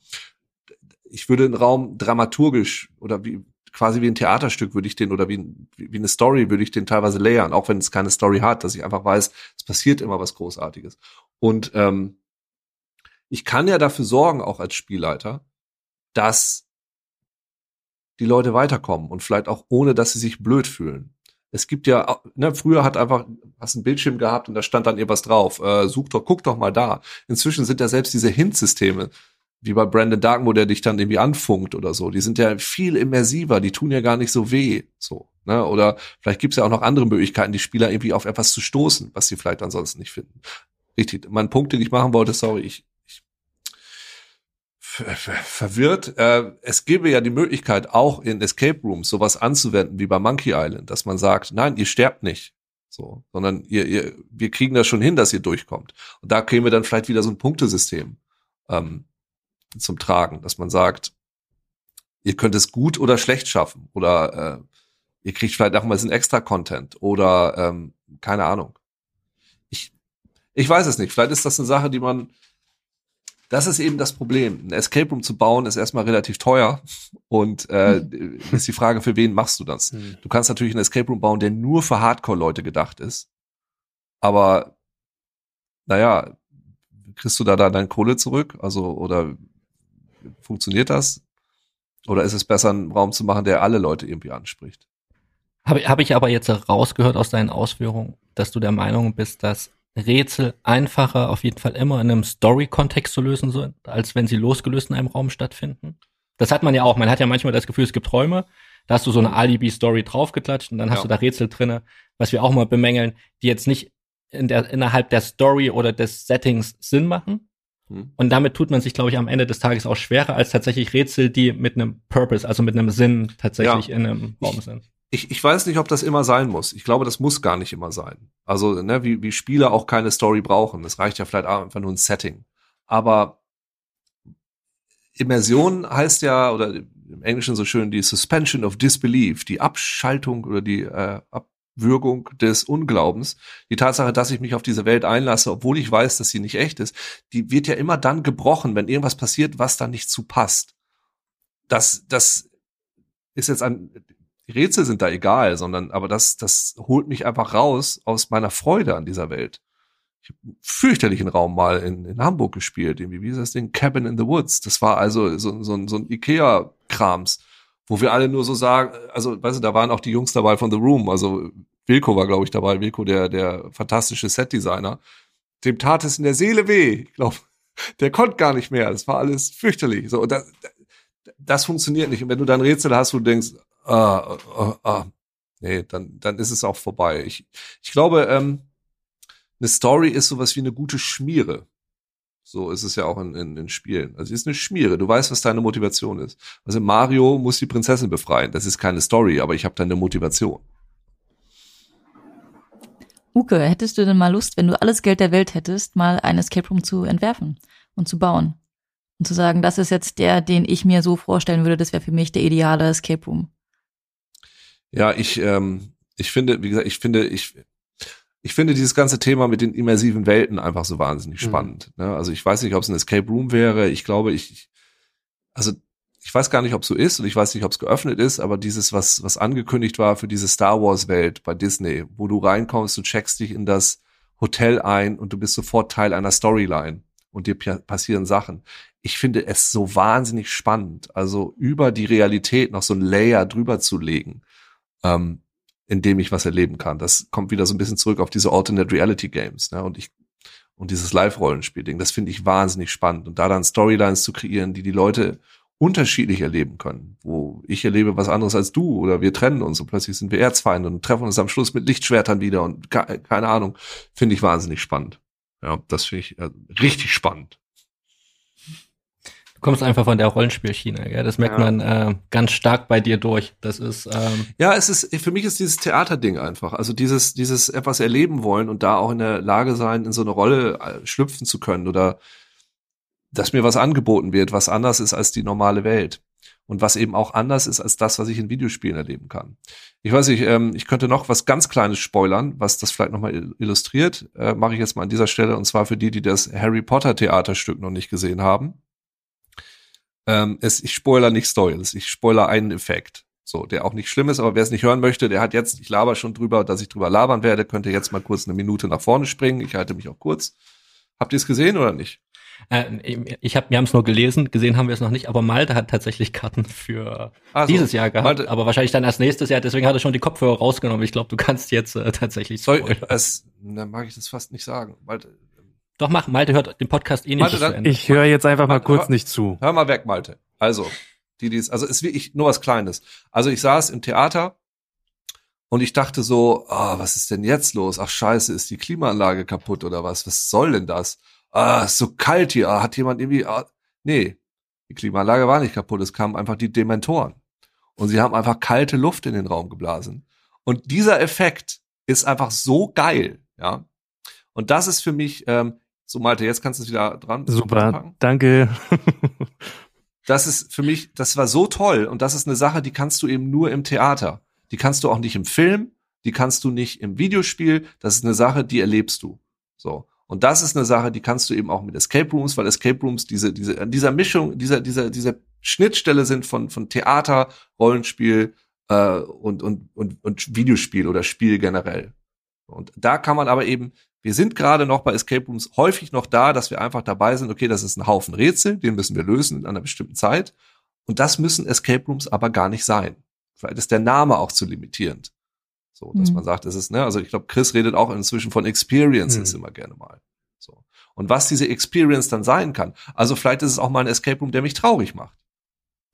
Ich würde einen Raum dramaturgisch oder wie, quasi wie ein Theaterstück würde ich den oder wie, wie eine Story würde ich den teilweise layern, auch wenn es keine Story hat, dass ich einfach weiß, es passiert immer was Großartiges. Und ähm, ich kann ja dafür sorgen, auch als Spielleiter, dass die Leute weiterkommen und vielleicht auch ohne, dass sie sich blöd fühlen. Es gibt ja, ne, früher hat einfach, hast einen Bildschirm gehabt und da stand dann irgendwas drauf. Äh, such doch, guck doch mal da. Inzwischen sind ja selbst diese Hint-Systeme wie bei Brandon Darkmoor, der dich dann irgendwie anfunkt oder so. Die sind ja viel immersiver, die tun ja gar nicht so weh. So, ne? Oder vielleicht gibt's ja auch noch andere Möglichkeiten, die Spieler irgendwie auf etwas zu stoßen, was sie vielleicht ansonsten nicht finden. Richtig. Mein Punkt, den ich machen wollte, sorry, ich, ich verwirrt. Äh, es gäbe ja die Möglichkeit, auch in Escape Rooms sowas anzuwenden wie bei Monkey Island, dass man sagt, nein, ihr sterbt nicht. So, sondern ihr, ihr, wir kriegen das schon hin, dass ihr durchkommt. Und da käme dann vielleicht wieder so ein Punktesystem. Ähm, zum Tragen, dass man sagt, ihr könnt es gut oder schlecht schaffen oder äh, ihr kriegt vielleicht auch mal ein bisschen extra Content oder ähm, keine Ahnung. Ich, ich weiß es nicht. Vielleicht ist das eine Sache, die man, das ist eben das Problem. Ein Escape Room zu bauen ist erstmal relativ teuer und äh, hm. <laughs> ist die Frage, für wen machst du das? Hm. Du kannst natürlich einen Escape Room bauen, der nur für Hardcore-Leute gedacht ist, aber naja, kriegst du da, da deine Kohle zurück? Also, oder Funktioniert das? Oder ist es besser, einen Raum zu machen, der alle Leute irgendwie anspricht? Habe hab ich aber jetzt rausgehört aus deinen Ausführungen, dass du der Meinung bist, dass Rätsel einfacher auf jeden Fall immer in einem Story-Kontext zu lösen sind, als wenn sie losgelöst in einem Raum stattfinden? Das hat man ja auch. Man hat ja manchmal das Gefühl, es gibt Räume, da hast du so eine Alibi-Story draufgeklatscht und dann hast ja. du da Rätsel drinne, was wir auch mal bemängeln, die jetzt nicht in der, innerhalb der Story oder des Settings Sinn machen. Und damit tut man sich, glaube ich, am Ende des Tages auch schwerer als tatsächlich Rätsel, die mit einem Purpose, also mit einem Sinn tatsächlich ja. in einem Raum sind. Ich, ich weiß nicht, ob das immer sein muss. Ich glaube, das muss gar nicht immer sein. Also, ne, wie, wie Spieler auch keine Story brauchen. Es reicht ja vielleicht einfach nur ein Setting. Aber Immersion heißt ja, oder im Englischen so schön, die Suspension of Disbelief, die Abschaltung oder die äh, Ab Wirkung des Unglaubens, die Tatsache, dass ich mich auf diese Welt einlasse, obwohl ich weiß, dass sie nicht echt ist, die wird ja immer dann gebrochen, wenn irgendwas passiert, was da nicht zu passt. Das, das ist jetzt ein, die Rätsel sind da egal, sondern, aber das, das holt mich einfach raus aus meiner Freude an dieser Welt. Ich habe fürchterlichen Raum mal in, in Hamburg gespielt, irgendwie, wie ist das Ding? Cabin in the Woods. Das war also so, so, so ein Ikea-Krams wo wir alle nur so sagen, also weißt du, da waren auch die Jungs dabei von The Room, also Wilko war, glaube ich, dabei, Wilko, der, der fantastische Setdesigner. Dem tat es in der Seele weh. Ich glaube, der konnte gar nicht mehr. Das war alles fürchterlich. So, das, das funktioniert nicht. Und wenn du dann Rätsel hast, wo du denkst, ah, ah, ah, nee, dann, dann ist es auch vorbei. Ich, ich glaube, ähm, eine Story ist sowas wie eine gute Schmiere. So ist es ja auch in, in, in Spielen. Also sie ist eine Schmiere. Du weißt, was deine Motivation ist. Also Mario muss die Prinzessin befreien. Das ist keine Story, aber ich habe deine Motivation. Uke, hättest du denn mal Lust, wenn du alles Geld der Welt hättest, mal ein Escape Room zu entwerfen und zu bauen? Und zu sagen, das ist jetzt der, den ich mir so vorstellen würde, das wäre für mich der ideale Escape Room. Ja, ich, ähm, ich finde, wie gesagt, ich finde, ich, ich finde dieses ganze Thema mit den immersiven Welten einfach so wahnsinnig mhm. spannend. Ne? Also ich weiß nicht, ob es ein Escape Room wäre. Ich glaube, ich, also ich weiß gar nicht, ob es so ist und ich weiß nicht, ob es geöffnet ist, aber dieses, was, was angekündigt war für diese Star Wars Welt bei Disney, wo du reinkommst, du checkst dich in das Hotel ein und du bist sofort Teil einer Storyline und dir passieren Sachen. Ich finde es so wahnsinnig spannend, also über die Realität noch so ein Layer drüber zu legen. Ähm, in dem ich was erleben kann. Das kommt wieder so ein bisschen zurück auf diese Alternate Reality Games, ne? Und ich und dieses Live-Rollenspiel-Ding, das finde ich wahnsinnig spannend. Und da dann Storylines zu kreieren, die die Leute unterschiedlich erleben können, wo ich erlebe was anderes als du oder wir trennen uns und plötzlich sind wir Erzfeinde und treffen uns am Schluss mit Lichtschwertern wieder und keine Ahnung, finde ich wahnsinnig spannend. Ja, das finde ich äh, richtig spannend. Du kommst einfach von der Rollenspielschiene, gell? Das merkt ja. man äh, ganz stark bei dir durch. Das ist ähm ja, es ist für mich ist dieses Theaterding einfach, also dieses dieses etwas erleben wollen und da auch in der Lage sein, in so eine Rolle äh, schlüpfen zu können oder dass mir was angeboten wird, was anders ist als die normale Welt und was eben auch anders ist als das, was ich in Videospielen erleben kann. Ich weiß nicht, ähm, ich könnte noch was ganz Kleines spoilern, was das vielleicht nochmal illustriert, äh, mache ich jetzt mal an dieser Stelle und zwar für die, die das Harry Potter Theaterstück noch nicht gesehen haben. Ähm, es, ich spoiler nicht Stories, ich spoiler einen Effekt. So, der auch nicht schlimm ist, aber wer es nicht hören möchte, der hat jetzt, ich laber schon drüber, dass ich drüber labern werde, könnte jetzt mal kurz eine Minute nach vorne springen. Ich halte mich auch kurz. Habt ihr es gesehen oder nicht? Äh, ich habe, wir haben es nur gelesen, gesehen haben wir es noch nicht, aber Malte hat tatsächlich Karten für also, dieses Jahr gehabt, Malte, aber wahrscheinlich dann erst nächstes Jahr, deswegen hat er schon die Kopfhörer rausgenommen. Ich glaube, du kannst jetzt äh, tatsächlich Soll, es, dann mag ich das fast nicht sagen. Malte, Doch, mach, Malte hört den Podcast eh nicht Malte, dann, Ich höre jetzt einfach mal kurz hör, nicht zu. Hör mal weg, Malte. Also, die, die ist, also ist wirklich nur was Kleines. Also ich saß im Theater und ich dachte so, ah, was ist denn jetzt los? Ach scheiße, ist die Klimaanlage kaputt oder was? Was soll denn das? Ah, ist so kalt hier. Ah, hat jemand irgendwie, ah, nee, die Klimaanlage war nicht kaputt. Es kamen einfach die Dementoren. Und sie haben einfach kalte Luft in den Raum geblasen. Und dieser Effekt ist einfach so geil, ja. Und das ist für mich, ähm, so Malte, jetzt kannst du es wieder dran. Super, danke. das ist für mich, das war so toll und das ist eine Sache, die kannst du eben nur im Theater. Die kannst du auch nicht im Film, die kannst du nicht im Videospiel. Das ist eine Sache, die erlebst du. So. Und das ist eine Sache, die kannst du eben auch mit Escape Rooms, weil Escape Rooms diese, diese, dieser Mischung, dieser, dieser, dieser Schnittstelle sind von, von Theater, Rollenspiel äh, und, und, und, und Videospiel oder Spiel generell. Und da kann man aber eben wir sind gerade noch bei Escape Rooms häufig noch da, dass wir einfach dabei sind, okay, das ist ein Haufen Rätsel, den müssen wir lösen in einer bestimmten Zeit. Und das müssen Escape Rooms aber gar nicht sein. Vielleicht ist der Name auch zu limitierend. So, dass mhm. man sagt, es ist, ne, also ich glaube, Chris redet auch inzwischen von Experiences mhm. immer gerne mal. So. Und was diese Experience dann sein kann. Also vielleicht ist es auch mal ein Escape Room, der mich traurig macht.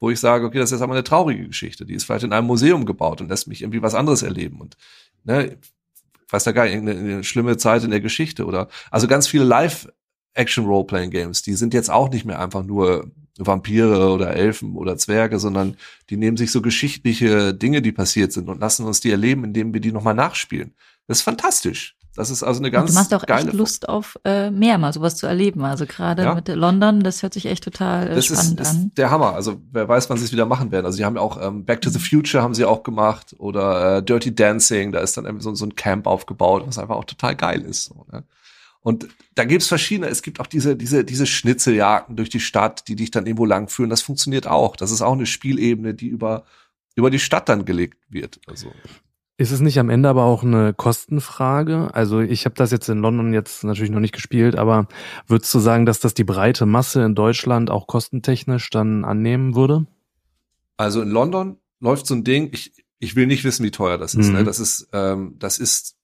Wo ich sage, okay, das ist jetzt aber eine traurige Geschichte. Die ist vielleicht in einem Museum gebaut und lässt mich irgendwie was anderes erleben. Und ne, weiß ja gar nicht, eine schlimme Zeit in der Geschichte oder, also ganz viele Live-Action-Role-Playing-Games, die sind jetzt auch nicht mehr einfach nur Vampire oder Elfen oder Zwerge, sondern die nehmen sich so geschichtliche Dinge, die passiert sind und lassen uns die erleben, indem wir die nochmal nachspielen. Das ist fantastisch. Das ist also eine ganz und Du machst auch echt Lust auf äh, mehr, mal sowas zu erleben. Also gerade ja. mit London, das hört sich echt total äh, das spannend ist, an. Ist der Hammer. Also wer weiß, wann sie es wieder machen werden. Also die haben ja auch ähm, Back to the Future haben sie auch gemacht oder äh, Dirty Dancing. Da ist dann irgendwie so, so ein Camp aufgebaut, was einfach auch total geil ist. So, ne? Und da gibt's verschiedene, es gibt auch diese, diese, diese Schnitzeljagden durch die Stadt, die dich dann irgendwo langführen. Das funktioniert auch. Das ist auch eine Spielebene, die über, über die Stadt dann gelegt wird. Also. Ist es nicht am Ende aber auch eine Kostenfrage? Also ich habe das jetzt in London jetzt natürlich noch nicht gespielt, aber würdest du sagen, dass das die breite Masse in Deutschland auch kostentechnisch dann annehmen würde? Also in London läuft so ein Ding, ich, ich will nicht wissen, wie teuer das ist. Ne? Mhm. Ne? Das ist, ähm, das ist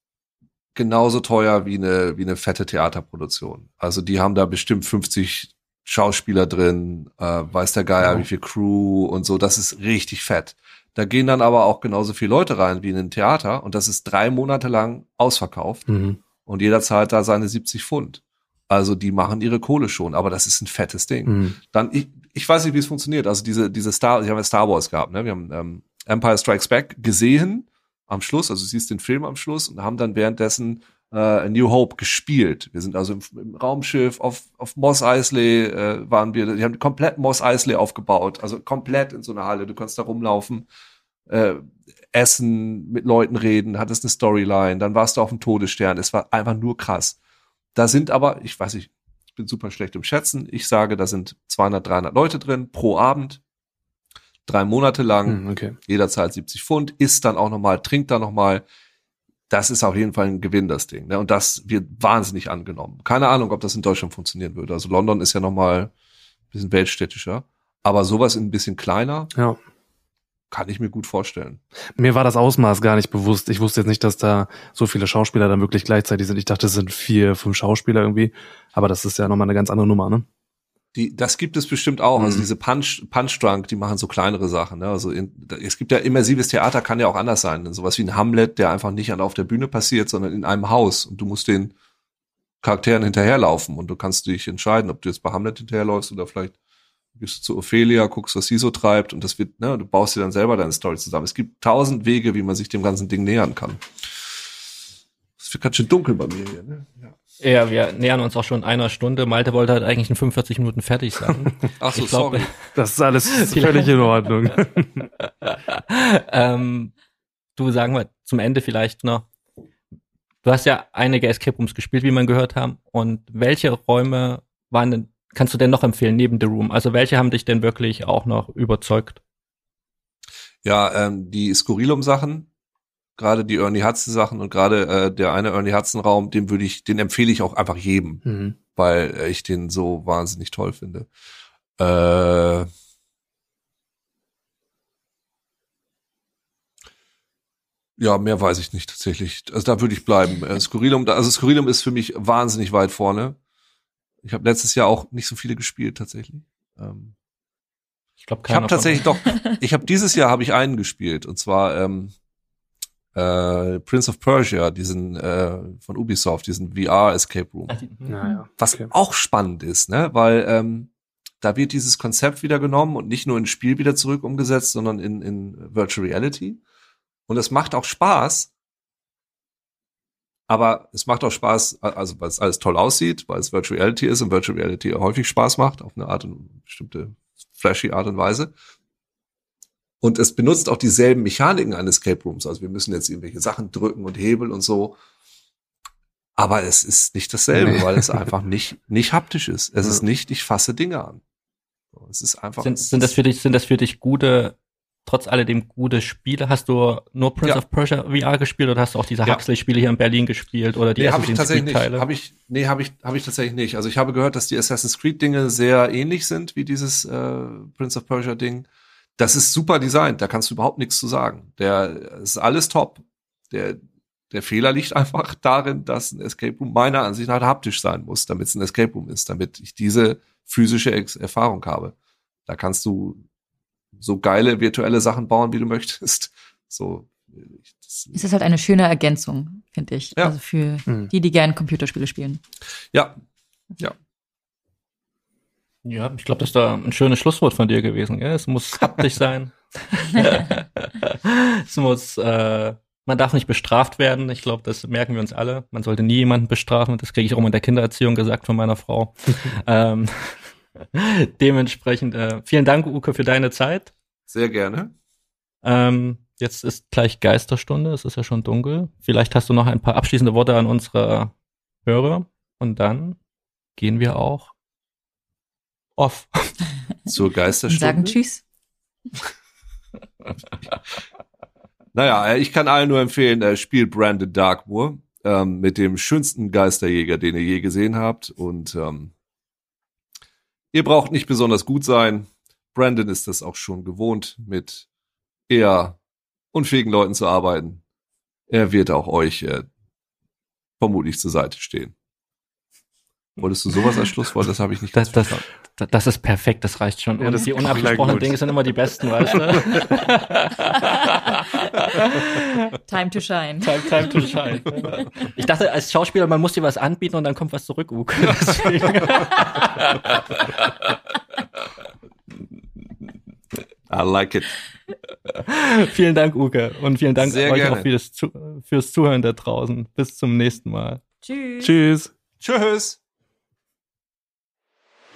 genauso teuer wie eine, wie eine fette Theaterproduktion. Also die haben da bestimmt 50 Schauspieler drin, äh, weiß der Geier, ja. wie viel Crew und so. Das ist richtig fett. Da gehen dann aber auch genauso viele Leute rein wie in ein Theater und das ist drei Monate lang ausverkauft mhm. und jeder zahlt da seine 70 Pfund. Also die machen ihre Kohle schon, aber das ist ein fettes Ding. Mhm. Dann, ich, ich weiß nicht, wie es funktioniert. Also diese, diese Star, wir haben ja Star Wars gehabt, ne? Wir haben ähm, Empire Strikes Back gesehen am Schluss, also du siehst den Film am Schluss und haben dann währenddessen äh, New Hope gespielt. Wir sind also im, im Raumschiff auf, auf Moss Eisley äh, waren wir, die haben komplett Moss Eisley aufgebaut, also komplett in so einer Halle. Du kannst da rumlaufen, äh, essen, mit Leuten reden, hattest eine Storyline, dann warst du auf dem Todesstern. Es war einfach nur krass. Da sind aber, ich weiß nicht, ich bin super schlecht im Schätzen. Ich sage, da sind 200, 300 Leute drin pro Abend, drei Monate lang Mhm, okay. jeder zahlt 70 Pfund, isst dann auch nochmal, trinkt dann nochmal. Das ist auf jeden Fall ein Gewinn, das Ding. Ne? Und das wird wahnsinnig angenommen. Keine Ahnung, ob das in Deutschland funktionieren würde. Also London ist ja nochmal ein bisschen weltstädtischer. Aber sowas ein bisschen kleiner, Ja. kann ich mir gut vorstellen. Mir war das Ausmaß gar nicht bewusst. Ich wusste jetzt nicht, dass da so viele Schauspieler dann wirklich gleichzeitig sind. Ich dachte, es sind vier, fünf Schauspieler irgendwie. Aber das ist ja nochmal eine ganz andere Nummer, ne? Die, das gibt es bestimmt auch. Also Mhm. diese Punch, Punch Drunk, die machen so kleinere Sachen. Ne? Also in, es gibt ja immersives Theater, kann ja auch anders sein. Sowas wie ein Hamlet, der einfach nicht an auf der Bühne passiert, sondern in einem Haus. Und du musst den Charakteren hinterherlaufen. Und du kannst dich entscheiden, ob du jetzt bei Hamlet hinterherläufst oder vielleicht gehst du zu Ophelia, guckst, was sie so treibt. Und das wird, ne, du baust dir dann selber deine Story zusammen. Es gibt tausend Wege, wie man sich dem ganzen Ding nähern kann. Es wird ganz schön dunkel bei mir hier. Ne? Ja. Ja, wir nähern uns auch schon einer Stunde. Malte wollte halt eigentlich in 45 Minuten fertig sein. <laughs> Ach so, Ich glaub, sorry. <laughs> Das ist alles <laughs> völlig in Ordnung. ähm, du sagen wir zum Ende vielleicht noch. Du hast ja einige Escape Rooms gespielt, wie man gehört haben. Und welche Räume waren denn, kannst du denn noch empfehlen neben The Room? Also welche haben dich denn wirklich auch noch überzeugt? Ja, ähm, die Skurrilum-Sachen, gerade die Ernie Hudson-Sachen und gerade äh, der eine Ernie Hudson-Raum, den würde ich, den empfehle ich auch einfach jedem, Mhm. weil äh, ich den so wahnsinnig toll finde. Äh, ja, mehr weiß ich nicht tatsächlich. Also da würde ich bleiben. Äh, Skurrilum, also Skurrilum ist für mich wahnsinnig weit vorne. Ich habe letztes Jahr auch nicht so viele gespielt tatsächlich. Ähm, Ich glaube, ich habe tatsächlich doch, ich habe dieses Jahr habe ich einen gespielt und zwar ähm, äh, Prince of Persia, diesen äh, von Ubisoft, diesen VR Escape Room. Ja, ja. Was Okay. auch spannend ist, ne, weil ähm, da wird dieses Konzept wieder genommen und nicht nur ins Spiel wieder zurück umgesetzt, sondern in, in Virtual Reality. Und es macht auch Spaß. Aber es macht auch Spaß, also weil es alles toll aussieht, weil es Virtual Reality ist und Virtual Reality häufig Spaß macht, auf eine Art und bestimmte flashy Art und Weise. Und es benutzt auch dieselben Mechaniken eines Escape Rooms. Also wir müssen jetzt irgendwelche Sachen drücken und hebeln und so. Aber es ist nicht dasselbe, Nee. weil es einfach nicht, nicht haptisch ist. Es Ja. ist nicht, ich fasse Dinge an. Es ist einfach. Sind, sind das für dich, sind das für dich gute, trotz alledem gute Spiele? Hast du nur Prince Ja. of Persia VR gespielt oder hast du auch diese Ja. Huxley-Spiele hier in Berlin gespielt oder die Nee, habe ich Assassin's tatsächlich nicht. Creed-Teile? Hab ich, nee, habe ich, hab ich tatsächlich nicht. Also ich habe gehört, dass die Assassin's Creed Dinge sehr ähnlich sind wie dieses äh, Prince of Persia Ding. Das ist super designt, da kannst du überhaupt nichts zu sagen. Der ist alles top. Der, der Fehler liegt <laughs> einfach darin, dass ein Escape Room meiner Ansicht nach haptisch sein muss, damit es ein Escape Room ist, damit ich diese physische Ex Erfahrung habe. Da kannst du so geile virtuelle Sachen bauen, wie du möchtest. So, das, Es ist halt eine schöne Ergänzung, finde ich. Ja. Also für Mhm. die, die gerne Computerspiele spielen. ja, Ja, ich glaube, das ist da ein schönes Schlusswort von dir gewesen. Gell? Es muss haptisch sein. <laughs> es muss, äh, man darf nicht bestraft werden. Ich glaube, das merken wir uns alle. Man sollte nie jemanden bestrafen. Das kriege ich auch in der Kindererziehung gesagt von meiner Frau. <laughs> ähm, dementsprechend, äh, vielen Dank, Uke, für deine Zeit. sehr gerne. Ähm, jetzt ist gleich Geisterstunde. Es ist ja schon dunkel. Vielleicht hast du noch ein paar abschließende Worte an unsere Hörer. Und dann gehen wir auch off. <laughs> Zur Und Geisterstunde. sagen Tschüss. <laughs> Naja, äh, ich kann allen nur empfehlen, äh, spielt Brandon Darkmoor ähm, mit dem schönsten Geisterjäger, den ihr je gesehen habt. Und ähm, ihr braucht nicht besonders gut sein. Brandon ist das auch schon gewohnt, mit eher unfähigen Leuten zu arbeiten. Er wird auch euch äh, vermutlich zur Seite stehen. Wolltest du sowas als Schlusswort? Das habe ich nicht Das, das, das, das ist perfekt, das reicht schon. Ja, Und das die unabgesprochenen. Dinge sind immer die besten, weißt du? <laughs> Time to shine. Time, time to shine. Ich dachte, als Schauspieler, man muss dir was anbieten und dann kommt was zurück, Uke. <laughs> I like it. vielen Dank, Uke. Und vielen Dank Sehr euch gerne. auch fürs, Zu fürs Zuhören da draußen. Bis zum nächsten Mal. Tschüss. Tschüss. Tschüss.